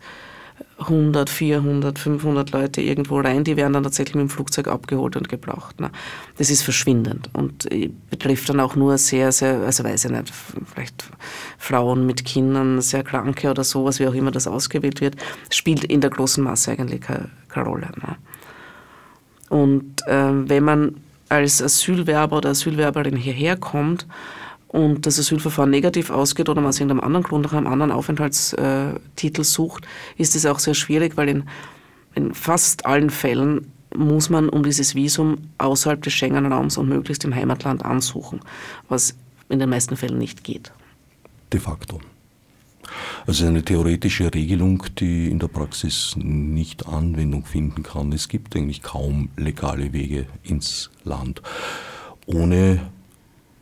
100, 400, 500 Leute irgendwo rein, die werden dann tatsächlich mit dem Flugzeug abgeholt und gebracht. Ne? Das ist verschwindend und äh, betrifft dann auch nur sehr, sehr, also weiß ich nicht, vielleicht Frauen mit Kindern, sehr Kranke oder sowas, wie auch immer das ausgewählt wird, spielt in der großen Masse eigentlich keine, keine Rolle. Ne? Und äh, wenn man als Asylwerber oder Asylwerberin hierher kommt, und das Asylverfahren negativ ausgeht oder man aus irgendeinem anderen Grund nach einem anderen Aufenthaltstitel sucht, ist es auch sehr schwierig, weil in, in fast allen Fällen muss man um dieses Visum außerhalb des Schengen-Raums und möglichst im Heimatland ansuchen, was in den meisten Fällen nicht geht. De facto. Also eine theoretische Regelung, die in der Praxis nicht Anwendung finden kann. Es gibt eigentlich kaum legale Wege ins Land, ohne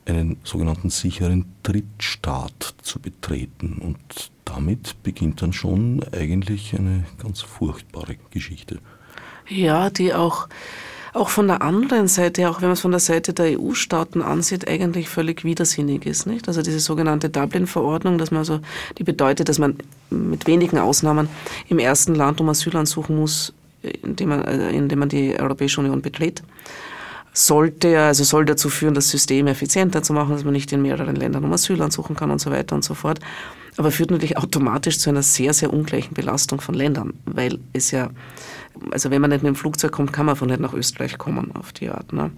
einen sogenannten sicheren Drittstaat zu betreten. Und damit beginnt dann schon eigentlich eine ganz furchtbare Geschichte. Ja, die auch, auch von der anderen Seite, auch wenn man es von der Seite der EU-Staaten ansieht, eigentlich völlig widersinnig ist. Nicht? Also diese sogenannte Dublin-Verordnung, dass man also, die bedeutet, dass man mit wenigen Ausnahmen im ersten Land um Asyl ansuchen muss, indem man, äh, indem man die Europäische Union betritt, sollte also soll dazu führen, das System effizienter zu machen, dass man nicht in mehreren Ländern um Asyl ansuchen kann und so weiter und so fort. Aber führt natürlich automatisch zu einer sehr, sehr ungleichen Belastung von Ländern, weil es ja, also wenn man nicht mit dem Flugzeug kommt, kann man von nicht nach Österreich kommen auf die Art. Ne?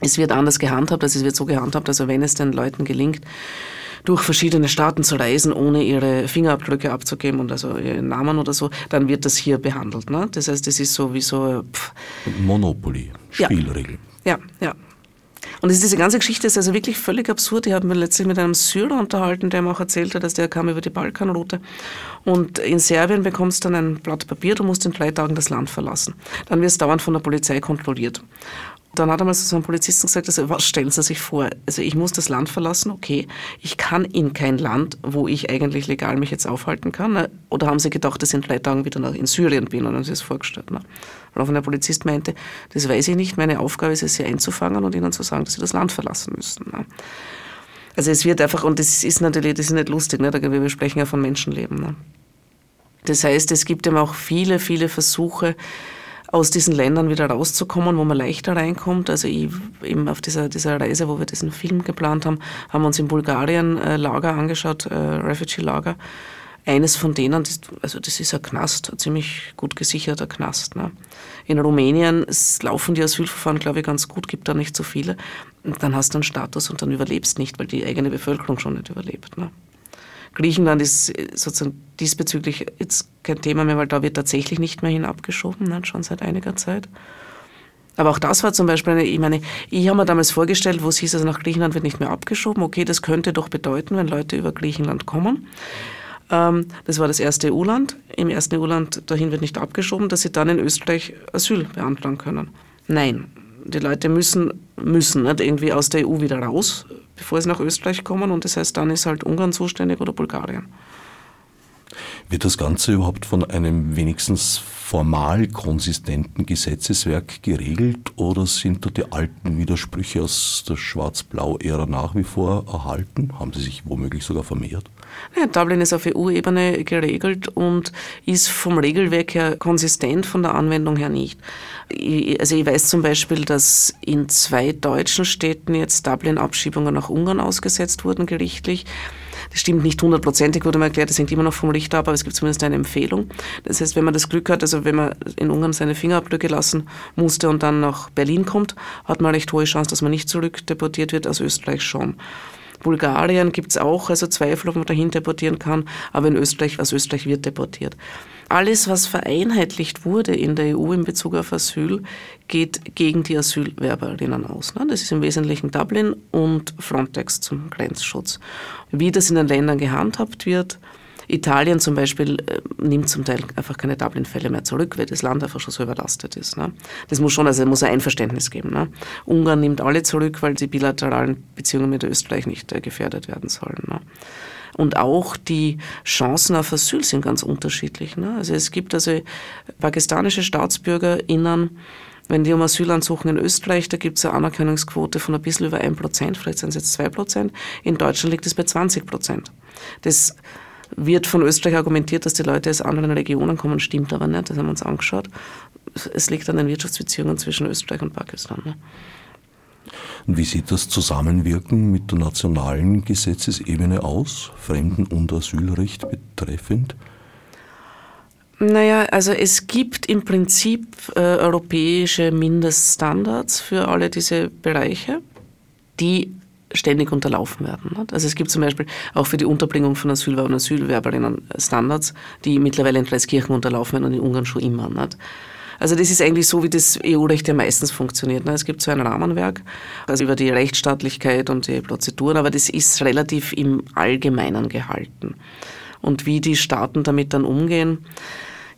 Es wird anders gehandhabt, also es wird so gehandhabt, also wenn es den Leuten gelingt, durch verschiedene Staaten zu reisen, ohne ihre Fingerabdrücke abzugeben und also ihren Namen oder so, dann wird das hier behandelt. Ne? Das heißt, das ist so wie so... Pff. Monopoly, Spielregeln. Ja, ja. ja. Und diese ganze Geschichte ist also wirklich völlig absurd. Ich habe mich letztlich mit einem Syrer unterhalten, der mir auch erzählt hat, dass der kam über die Balkanroute. Und in Serbien bekommst du dann ein Blatt Papier, du musst in drei Tagen das Land verlassen. Dann wirst du dauernd von der Polizei kontrolliert. Dann hat einmal so ein Polizisten gesagt, also, was stellen Sie sich vor? Also ich muss das Land verlassen, okay. Ich kann in kein Land, wo ich eigentlich legal mich jetzt aufhalten kann. Ne? Oder haben Sie gedacht, dass ich in drei Tagen wieder in Syrien bin und haben Sie das vorgestellt? Ne? Woraufhin der Polizist meinte, das weiß ich nicht, meine Aufgabe ist es, Sie einzufangen und Ihnen zu sagen, dass Sie das Land verlassen müssen. Ne? Also es wird einfach, und das ist natürlich, das ist nicht lustig, ne? wir sprechen ja von Menschenleben. Ne? Das heißt, es gibt eben auch viele, viele Versuche, aus diesen Ländern wieder rauszukommen, wo man leichter reinkommt. Also ich, eben auf dieser, dieser Reise, wo wir diesen Film geplant haben, haben wir uns in Bulgarien äh, Lager angeschaut, äh, Refugee-Lager. Eines von denen, das, also das ist ein Knast, ein ziemlich gut gesicherter Knast. Ne? In Rumänien laufen die Asylverfahren, glaube ich, ganz gut, gibt da nicht so viele. Und dann hast du einen Status und dann überlebst nicht, weil die eigene Bevölkerung schon nicht überlebt. Ne? Griechenland ist sozusagen diesbezüglich jetzt kein Thema mehr, weil da wird tatsächlich nicht mehr hin abgeschoben, ne, schon seit einiger Zeit. Aber auch das war zum Beispiel eine, ich meine, ich habe mir damals vorgestellt, wo es hieß, also nach Griechenland wird nicht mehr abgeschoben. Okay, das könnte doch bedeuten, wenn Leute über Griechenland kommen. Ähm, das war das erste EU-Land. Im ersten EU-Land dahin wird nicht abgeschoben, dass sie dann in Österreich Asyl beantragen können. Nein, die Leute müssen, müssen nicht irgendwie aus der EU wieder raus, bevor sie nach Österreich kommen. Und das heißt, dann ist halt Ungarn zuständig oder Bulgarien. Wird das Ganze überhaupt von einem wenigstens formal konsistenten Gesetzeswerk geregelt oder sind da die alten Widersprüche aus der Schwarz-Blau-Ära nach wie vor erhalten? Haben sie sich womöglich sogar vermehrt? Ja, Dublin ist auf EU-Ebene geregelt und ist vom Regelwerk her konsistent, von der Anwendung her nicht. Also ich weiß zum Beispiel, dass in zwei deutschen Städten jetzt Dublin-Abschiebungen nach Ungarn ausgesetzt wurden gerichtlich. Das stimmt nicht hundertprozentig, wurde mir erklärt, das hängt immer noch vom Richter ab, aber es gibt zumindest eine Empfehlung. Das heißt, wenn man das Glück hat, also wenn man in Ungarn seine Fingerabdrücke lassen musste und dann nach Berlin kommt, hat man recht hohe Chance, dass man nicht zurückdeportiert wird, aus Österreich schon. Bulgarien gibt es auch, also Zweifel, ob man dahin deportieren kann, aber in Österreich, aus Österreich wird deportiert. Alles, was vereinheitlicht wurde in der EU in Bezug auf Asyl, geht gegen die Asylwerberinnen aus. Ne? Das ist im Wesentlichen Dublin und Frontex zum Grenzschutz. Wie das in den Ländern gehandhabt wird, Italien zum Beispiel äh, nimmt zum Teil einfach keine Dublin-Fälle mehr zurück, weil das Land einfach schon so überlastet ist. Ne? Das muss schon, also muss ein Einverständnis geben. Ne? Ungarn nimmt alle zurück, weil die bilateralen Beziehungen mit Österreich nicht äh, gefährdet werden sollen. Ne? Und auch die Chancen auf Asyl sind ganz unterschiedlich. Ne? Also es gibt also pakistanische StaatsbürgerInnen, wenn die um Asyl ansuchen in Österreich, da gibt es eine Anerkennungsquote von ein bisschen über 1%, vielleicht sind es jetzt 2%. In Deutschland liegt es bei 20%. Das wird von Österreich argumentiert, dass die Leute aus anderen Regionen kommen, stimmt aber nicht, das haben wir uns angeschaut. Es liegt an den Wirtschaftsbeziehungen zwischen Österreich und Pakistan. Ne? Und wie sieht das Zusammenwirken mit der nationalen Gesetzesebene aus, Fremden- und Asylrecht betreffend? Naja, also es gibt im Prinzip äh, europäische Mindeststandards für alle diese Bereiche, die ständig unterlaufen werden. Also es gibt zum Beispiel auch für die Unterbringung von Asylwerbern und Asylwerberinnen Standards, die mittlerweile in Dreiskirchen unterlaufen werden und in Ungarn schon immer. Also das ist eigentlich so, wie das EU-Recht ja meistens funktioniert. Es gibt so ein Rahmenwerk, also über die Rechtsstaatlichkeit und die Prozeduren, aber das ist relativ im Allgemeinen gehalten. Und wie die Staaten damit dann umgehen,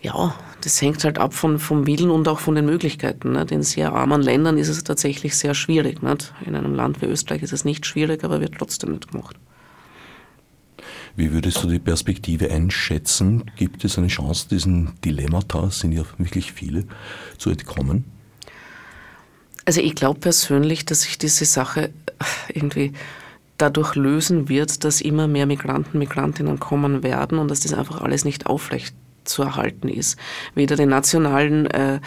ja, das hängt halt ab von, vom Willen und auch von den Möglichkeiten. Nicht? In sehr armen Ländern ist es tatsächlich sehr schwierig. Nicht? In einem Land wie Österreich ist es nicht schwierig, aber wird trotzdem nicht gemacht. Wie würdest du die Perspektive einschätzen? Gibt es eine Chance, diesen Dilemmata, es sind ja wirklich viele, zu entkommen? Also ich glaube persönlich, dass sich diese Sache irgendwie dadurch lösen wird, dass immer mehr Migranten, Migrantinnen kommen werden und dass das einfach alles nicht aufrecht zu erhalten ist. Weder die nationalen äh,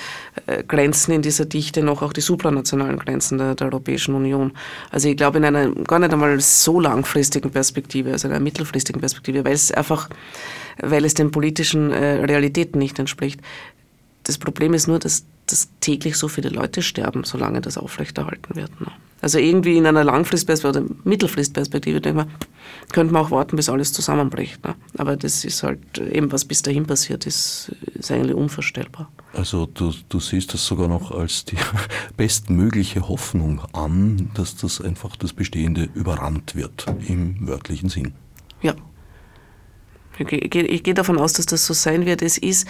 äh, Grenzen in dieser Dichte noch auch die supranationalen Grenzen der, der, Europäischen Union. Also ich glaube in einer gar nicht einmal so langfristigen Perspektive, also einer mittelfristigen Perspektive, weil es einfach, weil es den politischen äh, Realitäten nicht entspricht. Das Problem ist nur, dass, dass täglich so viele Leute sterben, solange das aufrechterhalten wird. Ne? Also irgendwie in einer Langfristperspektive oder Mittelfristperspektive denke man, könnte man auch warten, bis alles zusammenbricht. Ne? Aber das ist halt eben, was bis dahin passiert ist, ist eigentlich unvorstellbar. Also du, du siehst das sogar noch als die bestmögliche Hoffnung an, dass das einfach das Bestehende überrannt wird, im wörtlichen Sinn. Ja. Ich, ich, ich gehe davon aus, dass das so sein wird. Es ist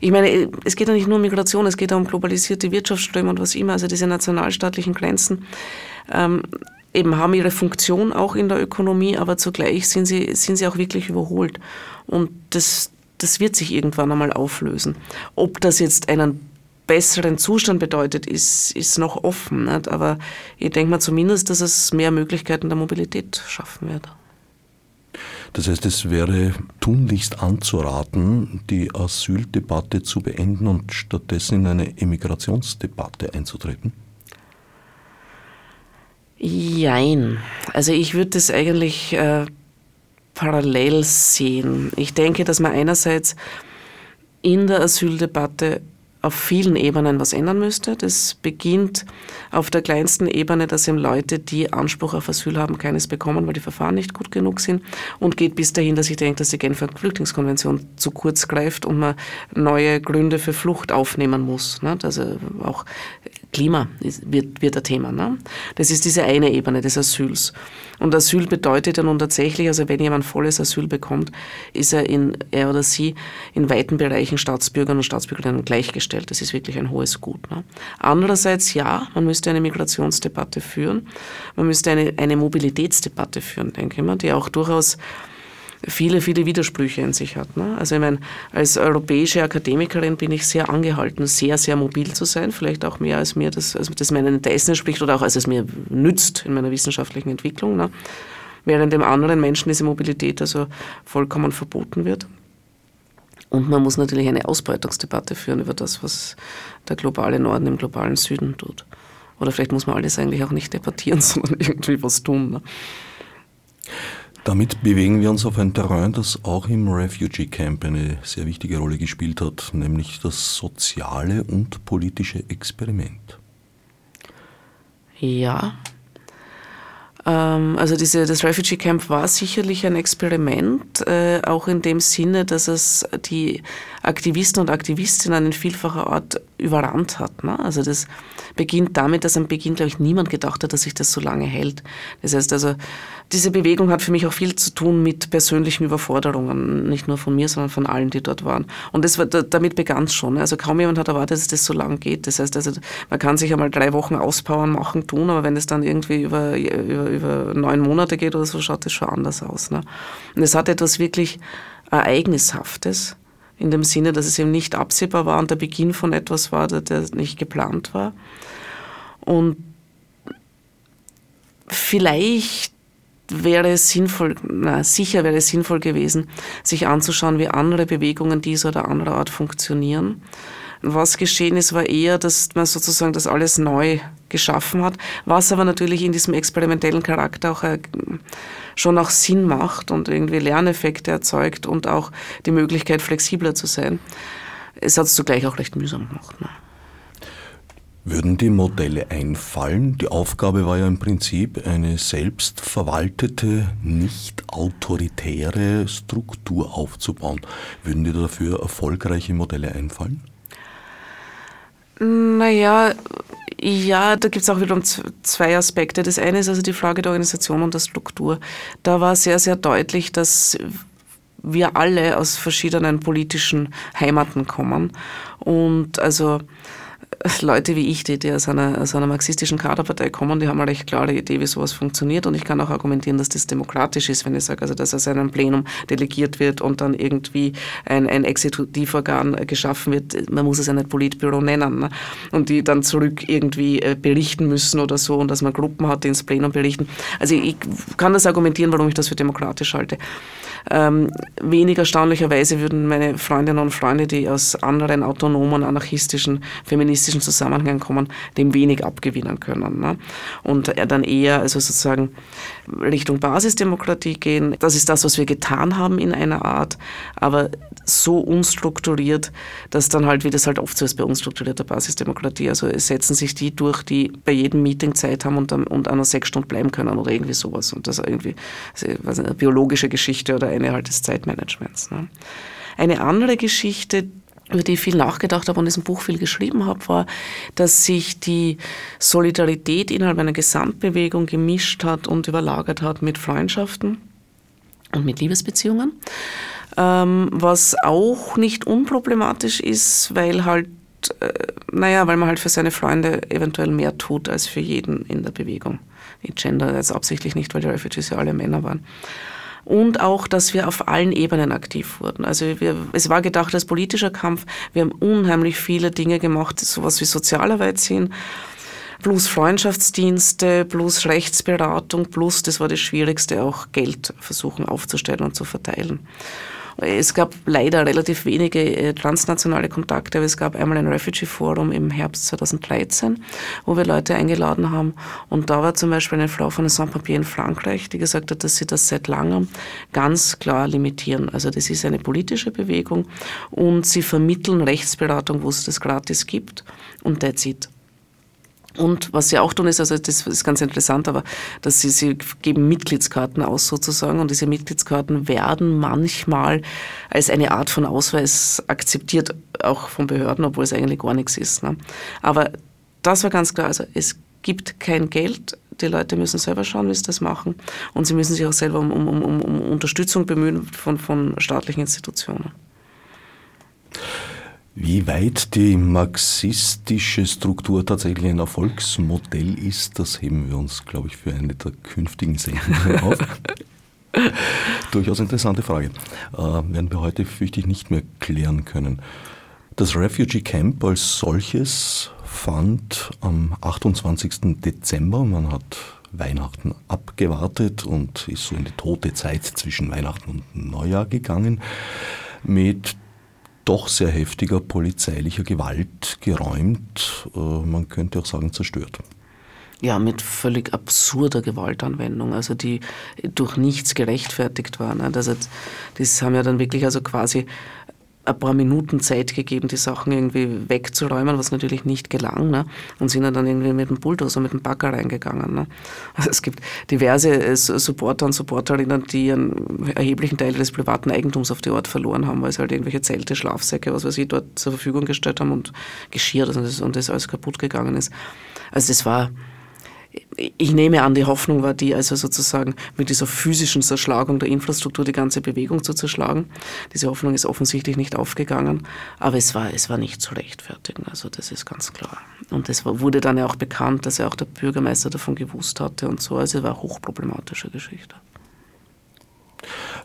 ich meine, es geht ja nicht nur um Migration, es geht auch um globalisierte Wirtschaftsströme und was immer, also diese nationalstaatlichen Grenzen. Ähm, eben haben ihre Funktion auch in der Ökonomie, aber zugleich sind sie, sind sie auch wirklich überholt. Und das, das wird sich irgendwann einmal auflösen. Ob das jetzt einen besseren Zustand bedeutet, ist, ist noch offen. Nicht? Aber ich denke mal zumindest, dass es mehr Möglichkeiten der Mobilität schaffen wird. Das heißt, es wäre tunlichst anzuraten, die Asyldebatte zu beenden und stattdessen in eine Emigrationsdebatte einzutreten? Jein. Also ich würde das eigentlich äh, parallel sehen. Ich denke, dass man einerseits in der Asyldebatte auf vielen Ebenen was ändern müsste. Das beginnt auf der kleinsten Ebene, dass eben Leute, die Anspruch auf Asyl haben, keines bekommen, weil die Verfahren nicht gut genug sind und geht bis dahin, dass ich denke, dass die Genfer Flüchtlingskonvention zu kurz greift und man neue Gründe für Flucht aufnehmen muss. Also auch Klima wird, wird ein Thema. Ne? Das ist diese eine Ebene des Asyls. Und Asyl bedeutet ja nun tatsächlich, also wenn jemand volles Asyl bekommt, ist er, in, er oder sie in weiten Bereichen Staatsbürgern und Staatsbürgerinnen gleichgestellt. Das ist wirklich ein hohes Gut. Ne? Andererseits, ja, man müsste eine Migrationsdebatte führen. Man müsste eine, eine Mobilitätsdebatte führen, denke ich mal, die auch durchaus viele, viele Widersprüche in sich hat. Ne? Also ich meine, als europäische Akademikerin bin ich sehr angehalten, sehr, sehr mobil zu sein, vielleicht auch mehr als mir das, also das meinen Interessen entspricht oder auch als es mir nützt in meiner wissenschaftlichen Entwicklung. Ne? Während dem anderen Menschen diese Mobilität also vollkommen verboten wird. Und man muss natürlich eine Ausbeutungsdebatte führen über das, was der globale Norden im globalen Süden tut. Oder vielleicht muss man alles eigentlich auch nicht debattieren, sondern irgendwie was tun. Ne? Damit bewegen wir uns auf ein Terrain, das auch im Refugee Camp eine sehr wichtige Rolle gespielt hat, nämlich das soziale und politische Experiment. Ja. Ähm, also diese, das Refugee Camp war sicherlich ein Experiment, äh, auch in dem Sinne, dass es die Aktivisten und Aktivistinnen in vielfacher Art überrannt hat. Ne? Also das beginnt damit, dass am Beginn, glaube ich, niemand gedacht hat, dass sich das so lange hält. Das heißt also, diese Bewegung hat für mich auch viel zu tun mit persönlichen Überforderungen, nicht nur von mir, sondern von allen, die dort waren. Und das war, damit begann es schon. Also kaum jemand hat erwartet, dass das so lang geht. Das heißt also, man kann sich einmal drei Wochen auspowern, machen, tun, aber wenn es dann irgendwie über, über, über neun Monate geht oder so, schaut das schon anders aus. Ne? Und es hat etwas wirklich Ereignishaftes in dem Sinne, dass es eben nicht absehbar war und der Beginn von etwas war, der nicht geplant war. Und vielleicht wäre es sinnvoll, na, sicher wäre es sinnvoll gewesen, sich anzuschauen, wie andere Bewegungen dieser oder anderer Art funktionieren. Was geschehen ist, war eher, dass man sozusagen das alles neu geschaffen hat, was aber natürlich in diesem experimentellen Charakter auch äh, schon auch Sinn macht und irgendwie Lerneffekte erzeugt und auch die Möglichkeit, flexibler zu sein. Es hat es zugleich auch recht mühsam gemacht. Ne? Würden die Modelle einfallen? Die Aufgabe war ja im Prinzip eine selbstverwaltete, nicht autoritäre Struktur aufzubauen. Würden dir dafür erfolgreiche Modelle einfallen? Naja, ja, da gibt es auch wiederum zwei Aspekte. Das eine ist also die Frage der Organisation und der Struktur. Da war sehr, sehr deutlich, dass wir alle aus verschiedenen politischen Heimaten kommen und also Leute wie ich, die, die aus, einer, aus einer marxistischen Kaderpartei kommen, die haben eine recht klare Idee, wie sowas funktioniert. Und ich kann auch argumentieren, dass das demokratisch ist, wenn ich sage, also dass aus einem Plenum delegiert wird und dann irgendwie ein, ein Exekutivorgan geschaffen wird. Man muss es ja nicht Politbüro nennen. Ne? Und die dann zurück irgendwie äh, berichten müssen oder so und dass man Gruppen hat, die ins Plenum berichten. Also ich kann das argumentieren, warum ich das für demokratisch halte. Ähm, wenig erstaunlicherweise würden meine Freundinnen und Freunde, die aus anderen autonomen, anarchistischen, feministischen Zusammenhängen kommen, dem wenig abgewinnen können. Ne? Und dann eher also sozusagen Richtung Basisdemokratie gehen. Das ist das, was wir getan haben in einer Art, aber so unstrukturiert, dass dann halt, wie das halt oft so ist bei unstrukturierter Basisdemokratie, also es setzen sich die durch, die bei jedem Meeting Zeit haben und, und an einer sechs Stunden bleiben können oder irgendwie sowas. Und das irgendwie also, eine biologische Geschichte oder eine halt des Zeitmanagements. Ne? Eine andere Geschichte, über die ich viel nachgedacht habe und in diesem Buch viel geschrieben habe, war, dass sich die Solidarität innerhalb einer Gesamtbewegung gemischt hat und überlagert hat mit Freundschaften und mit Liebesbeziehungen. Ähm, was auch nicht unproblematisch ist, weil halt, äh, naja, weil man halt für seine Freunde eventuell mehr tut als für jeden in der Bewegung. Ich gender jetzt absichtlich nicht, weil die Refugees ja alle Männer waren und auch, dass wir auf allen Ebenen aktiv wurden. Also wir, es war gedacht als politischer Kampf. Wir haben unheimlich viele Dinge gemacht, sowas wie Sozialarbeit sind, plus Freundschaftsdienste, plus Rechtsberatung, plus, das war das Schwierigste, auch Geld versuchen aufzustellen und zu verteilen. Es gab leider relativ wenige äh, transnationale Kontakte, aber es gab einmal ein Refugee Forum im Herbst 2013, wo wir Leute eingeladen haben. Und da war zum Beispiel eine Frau von Saint-Papier in Frankreich, die gesagt hat, dass sie das seit langem ganz klar limitieren. Also das ist eine politische Bewegung und sie vermitteln Rechtsberatung, wo es das gratis gibt und that's it. Und was sie auch tun, ist, also das ist ganz interessant, aber dass sie, sie geben Mitgliedskarten aus sozusagen und diese Mitgliedskarten werden manchmal als eine Art von Ausweis akzeptiert, auch von Behörden, obwohl es eigentlich gar nichts ist. Ne? Aber das war ganz klar, also es gibt kein Geld, die Leute müssen selber schauen, wie sie das machen und sie müssen sich auch selber um, um, um, um Unterstützung bemühen von, von staatlichen Institutionen. Wie weit die marxistische Struktur tatsächlich ein Erfolgsmodell ist, das heben wir uns, glaube ich, für eine der künftigen Sendungen auf. Durchaus interessante Frage. Äh, werden wir heute, fürchte ich, nicht mehr klären können. Das Refugee Camp als solches fand am 28. Dezember, man hat Weihnachten abgewartet und ist so in die tote Zeit zwischen Weihnachten und Neujahr gegangen, mit doch sehr heftiger polizeilicher Gewalt geräumt, äh, man könnte auch sagen zerstört. Ja, mit völlig absurder Gewaltanwendung, also die durch nichts gerechtfertigt war. Ne? Das, das haben ja dann wirklich also quasi ein paar Minuten Zeit gegeben, die Sachen irgendwie wegzuräumen, was natürlich nicht gelang. Ne? Und sind dann irgendwie mit dem Bulldozer, mit dem Bagger reingegangen. Ne? Also es gibt diverse äh, Supporter und Supporterinnen, die einen erheblichen Teil des privaten Eigentums auf die Ort verloren haben, weil sie halt irgendwelche Zelte, Schlafsäcke, was weiß ich, dort zur Verfügung gestellt haben und Geschirr und das, und das alles kaputt gegangen ist. Also das war ich nehme an, die Hoffnung war die, also sozusagen mit dieser physischen Zerschlagung der Infrastruktur die ganze Bewegung zu zerschlagen. Diese Hoffnung ist offensichtlich nicht aufgegangen, aber es war, es war nicht zu rechtfertigen, also das ist ganz klar. Und es wurde dann ja auch bekannt, dass ja auch der Bürgermeister davon gewusst hatte und so, also es war eine hochproblematische Geschichte.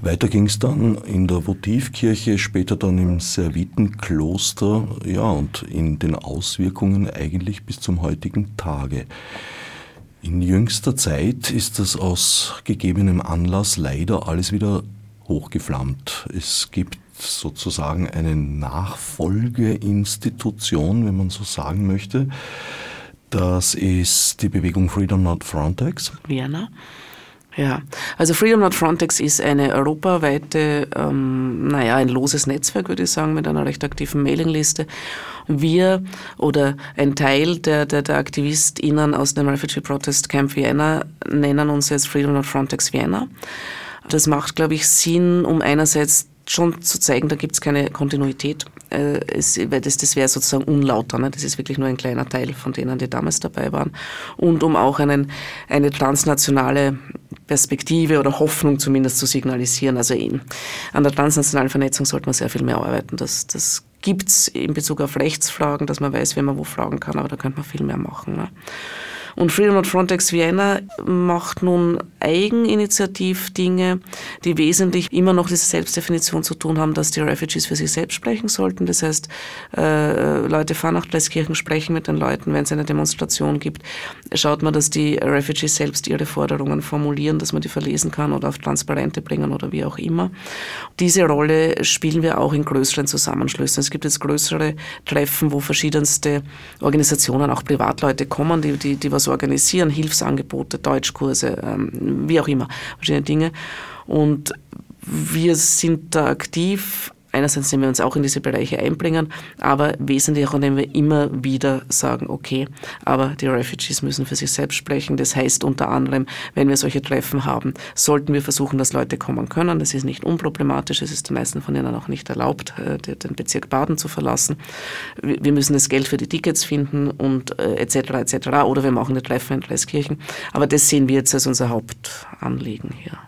Weiter ging es dann in der Votivkirche, später dann im Servitenkloster, ja, und in den Auswirkungen eigentlich bis zum heutigen Tage. In jüngster Zeit ist das aus gegebenem Anlass leider alles wieder hochgeflammt. Es gibt sozusagen eine Nachfolgeinstitution, wenn man so sagen möchte. Das ist die Bewegung Freedom Not Frontex. Vienna. Ja, also Freedom Not Frontex ist eine europaweite, ähm, naja, ein loses Netzwerk, würde ich sagen, mit einer recht aktiven Mailingliste. Wir oder ein Teil der, der, der AktivistInnen aus dem Refugee Protest Camp Vienna nennen uns jetzt Freedom Not Frontex Vienna. Das macht, glaube ich, Sinn, um einerseits schon zu zeigen, da gibt es keine Kontinuität, äh, es, weil das, das wäre sozusagen unlauter. Ne? Das ist wirklich nur ein kleiner Teil von denen, die damals dabei waren. Und um auch einen, eine transnationale Perspektive oder Hoffnung zumindest zu signalisieren. Also in, an der transnationalen Vernetzung sollte man sehr viel mehr arbeiten. Das, das gibt es in Bezug auf Rechtsfragen, dass man weiß, wen man wo fragen kann, aber da könnte man viel mehr machen. Ne? Und Freedom at Frontex Vienna macht nun eigeninitiativ Dinge, die wesentlich immer noch diese Selbstdefinition zu tun haben, dass die Refugees für sich selbst sprechen sollten. Das heißt, äh, Leute fahren nach Pleiskirchen, sprechen mit den Leuten, wenn es eine Demonstration gibt. Schaut man, dass die Refugees selbst ihre Forderungen formulieren, dass man die verlesen kann oder auf Transparente bringen oder wie auch immer. Diese Rolle spielen wir auch in größeren Zusammenschlüssen. Es gibt jetzt größere Treffen, wo verschiedenste Organisationen, auch Privatleute kommen, die, die, die was was organisieren, Hilfsangebote, Deutschkurse, ähm, wie auch immer, verschiedene Dinge. Und wir sind da aktiv. Einerseits sind wir uns auch in diese Bereiche einbringen, aber wesentlich auch, indem wir immer wieder sagen, okay, aber die Refugees müssen für sich selbst sprechen. Das heißt unter anderem, wenn wir solche Treffen haben, sollten wir versuchen, dass Leute kommen können. Das ist nicht unproblematisch, es ist den meisten von ihnen auch nicht erlaubt, äh, den Bezirk Baden zu verlassen. Wir müssen das Geld für die Tickets finden und etc. Äh, etc. Oder wir machen eine Treffen in Dreiskirchen. Aber das sehen wir jetzt als unser Hauptanliegen hier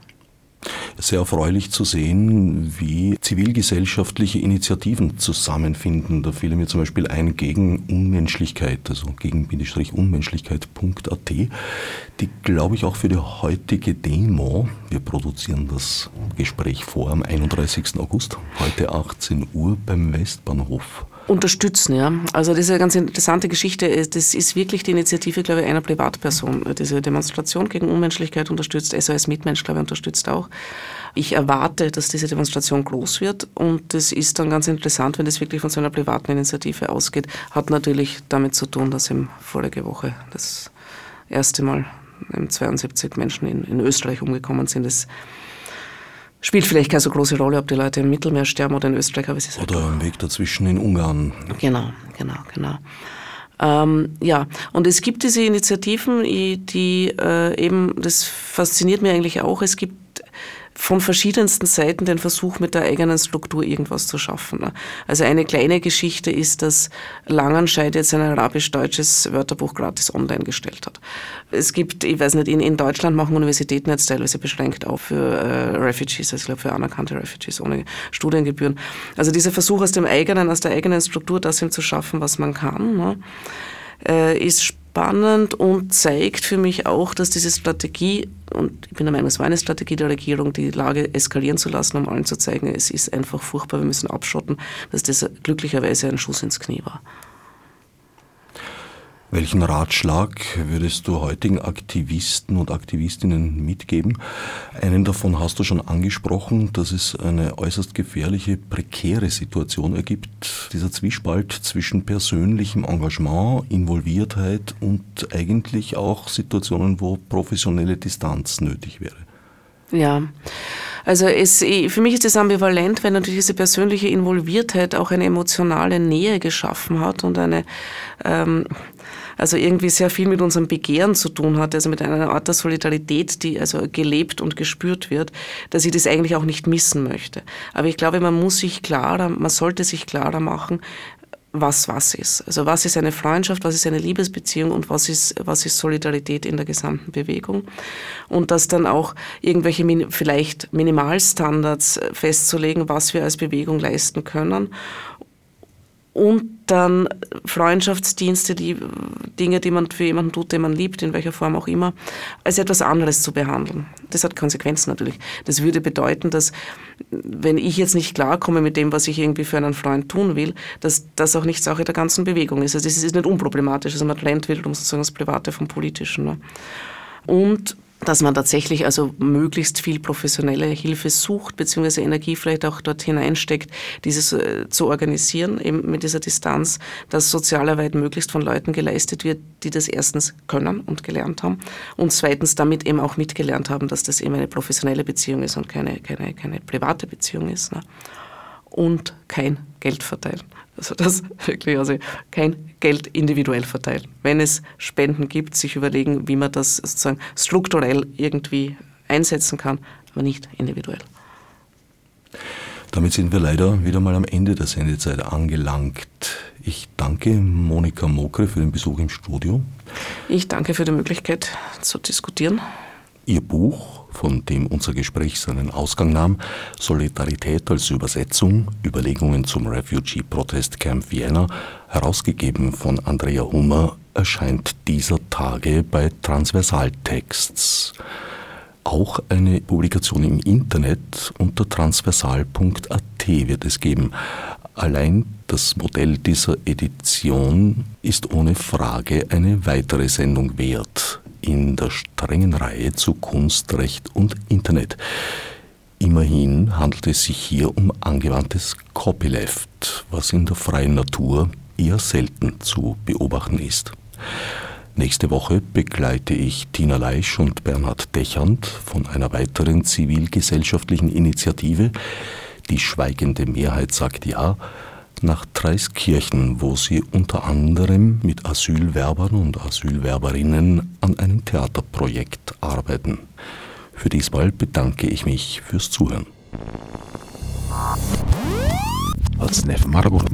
sehr erfreulich zu sehen, wie zivilgesellschaftliche Initiativen zusammenfinden. Da fiel mir zum Beispiel ein gegen Unmenschlichkeit, also gegen-unmenschlichkeit.at, die, glaube ich, auch für die heutige Demo, wir produzieren das Gespräch vor am 31. August, heute 18 Uhr beim Westbahnhof unterstützen. Ja. Also das ist eine ganz interessante Geschichte. Das ist wirklich die Initiative, glaube ich, einer Privatperson. Diese Demonstration gegen Unmenschlichkeit unterstützt, SOS Mitmensch, glaube ich, unterstützt auch. Ich erwarte, dass diese Demonstration groß wird und das ist dann ganz interessant, wenn das wirklich von so einer privaten Initiative ausgeht. Hat natürlich damit zu tun, dass im vorige Woche das erste Mal 72 Menschen in, in Österreich umgekommen sind. Das spielt vielleicht keine so große Rolle, ob die Leute im Mittelmeer sterben oder in Österreich, aber es ist halt Oder im Weg dazwischen in Ungarn. Genau, genau, genau. Ähm, ja, und es gibt diese Initiativen, die äh, eben, das fasziniert mir eigentlich auch, es gibt von verschiedensten Seiten den Versuch, mit der eigenen Struktur irgendwas zu schaffen. Ne? Also eine kleine Geschichte ist, dass Langenscheid jetzt ein arabisch-deutsches Wörterbuch gratis online gestellt hat. Es gibt, ich weiß nicht, in, in Deutschland machen Universitäten jetzt teilweise beschränkt auch für äh, Refugees, also ich glaube für anerkannte Refugees ohne Studiengebühren. Also dieser Versuch aus dem eigenen, aus der eigenen Struktur, das ihm zu schaffen, was man kann, ne, äh, ist spannend und zeigt für mich auch, dass diese Strategie, und ich bin der Meinung, es war eine Strategie der Regierung, die Lage eskalieren zu lassen, um allen zu zeigen, es ist einfach furchtbar, wir müssen abschotten, dass das glücklicherweise ein Schuss ins Knie war. Welchen Ratschlag würdest du heutigen Aktivisten und Aktivistinnen mitgeben? Einen davon hast du schon angesprochen, dass es eine äußerst gefährliche, prekäre Situation ergibt, dieser Zwiespalt zwischen persönlichem Engagement, Involviertheit und eigentlich auch Situationen, wo professionelle Distanz nötig wäre. Ja, also es, für mich ist es ambivalent, wenn natürlich diese persönliche Involviertheit auch eine emotionale Nähe geschaffen hat und eine ähm, also irgendwie sehr viel mit unserem Begehren zu tun hat, also mit einer Art der Solidarität, die also gelebt und gespürt wird, dass ich das eigentlich auch nicht missen möchte. Aber ich glaube, man muss sich klarer, man sollte sich klarer machen, was was ist. Also was ist eine Freundschaft, was ist eine Liebesbeziehung und was ist, was ist Solidarität in der gesamten Bewegung. Und das dann auch irgendwelche vielleicht Minimalstandards festzulegen, was wir als Bewegung leisten können und dann Freundschaftsdienste, die Dinge, die man für jemanden tut, den man liebt, in welcher Form auch immer, als etwas anderes zu behandeln. Das hat Konsequenzen natürlich. Das würde bedeuten, dass wenn ich jetzt nicht klarkomme mit dem, was ich irgendwie für einen Freund tun will, dass das auch nicht Sache der ganzen Bewegung ist. Also es ist nicht unproblematisch, also man trennt wiederum sozusagen das Private vom Politischen. Ne? Und dass man tatsächlich also möglichst viel professionelle Hilfe sucht, beziehungsweise Energie vielleicht auch dort hineinsteckt, dieses äh, zu organisieren, eben mit dieser Distanz, dass Sozialarbeit möglichst von Leuten geleistet wird, die das erstens können und gelernt haben und zweitens damit eben auch mitgelernt haben, dass das eben eine professionelle Beziehung ist und keine, keine, keine private Beziehung ist. Ne? Und kein Geld verteilen. Also das wirklich, also kein Geld individuell verteilen. Wenn es Spenden gibt, sich überlegen, wie man das sozusagen strukturell irgendwie einsetzen kann, aber nicht individuell. Damit sind wir leider wieder mal am Ende der Sendezeit angelangt. Ich danke Monika Mokre für den Besuch im Studio. Ich danke für die Möglichkeit zu diskutieren. Ihr Buch von dem unser Gespräch seinen Ausgang nahm, Solidarität als Übersetzung, Überlegungen zum Refugee Protest Camp Vienna, herausgegeben von Andrea Hummer, erscheint dieser Tage bei Transversaltexts. Auch eine Publikation im Internet unter transversal.at wird es geben. Allein das Modell dieser Edition ist ohne Frage eine weitere Sendung wert in der strengen Reihe zu Kunst, Recht und Internet. Immerhin handelt es sich hier um angewandtes Copyleft, was in der freien Natur eher selten zu beobachten ist. Nächste Woche begleite ich Tina Leisch und Bernhard Dechand von einer weiteren zivilgesellschaftlichen Initiative. Die schweigende Mehrheit sagt ja, nach Dreiskirchen, wo sie unter anderem mit Asylwerbern und Asylwerberinnen an einem Theaterprojekt arbeiten. Für diesmal bedanke ich mich fürs Zuhören. Als Nef Marburg